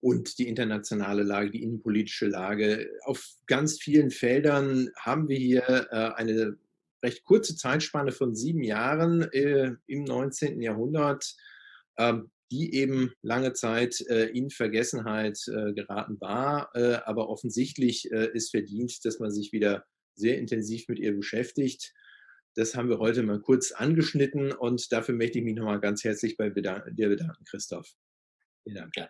und die internationale Lage, die innenpolitische Lage. Auf ganz vielen Feldern haben wir hier äh, eine recht kurze Zeitspanne von sieben Jahren äh, im 19. Jahrhundert, äh, die eben lange Zeit äh, in Vergessenheit äh, geraten war, äh, aber offensichtlich ist verdient, dass man sich wieder sehr intensiv mit ihr beschäftigt. Das haben wir heute mal kurz angeschnitten und dafür möchte ich mich nochmal ganz herzlich bei dir bedanken, Christoph. Vielen Dank. Ja.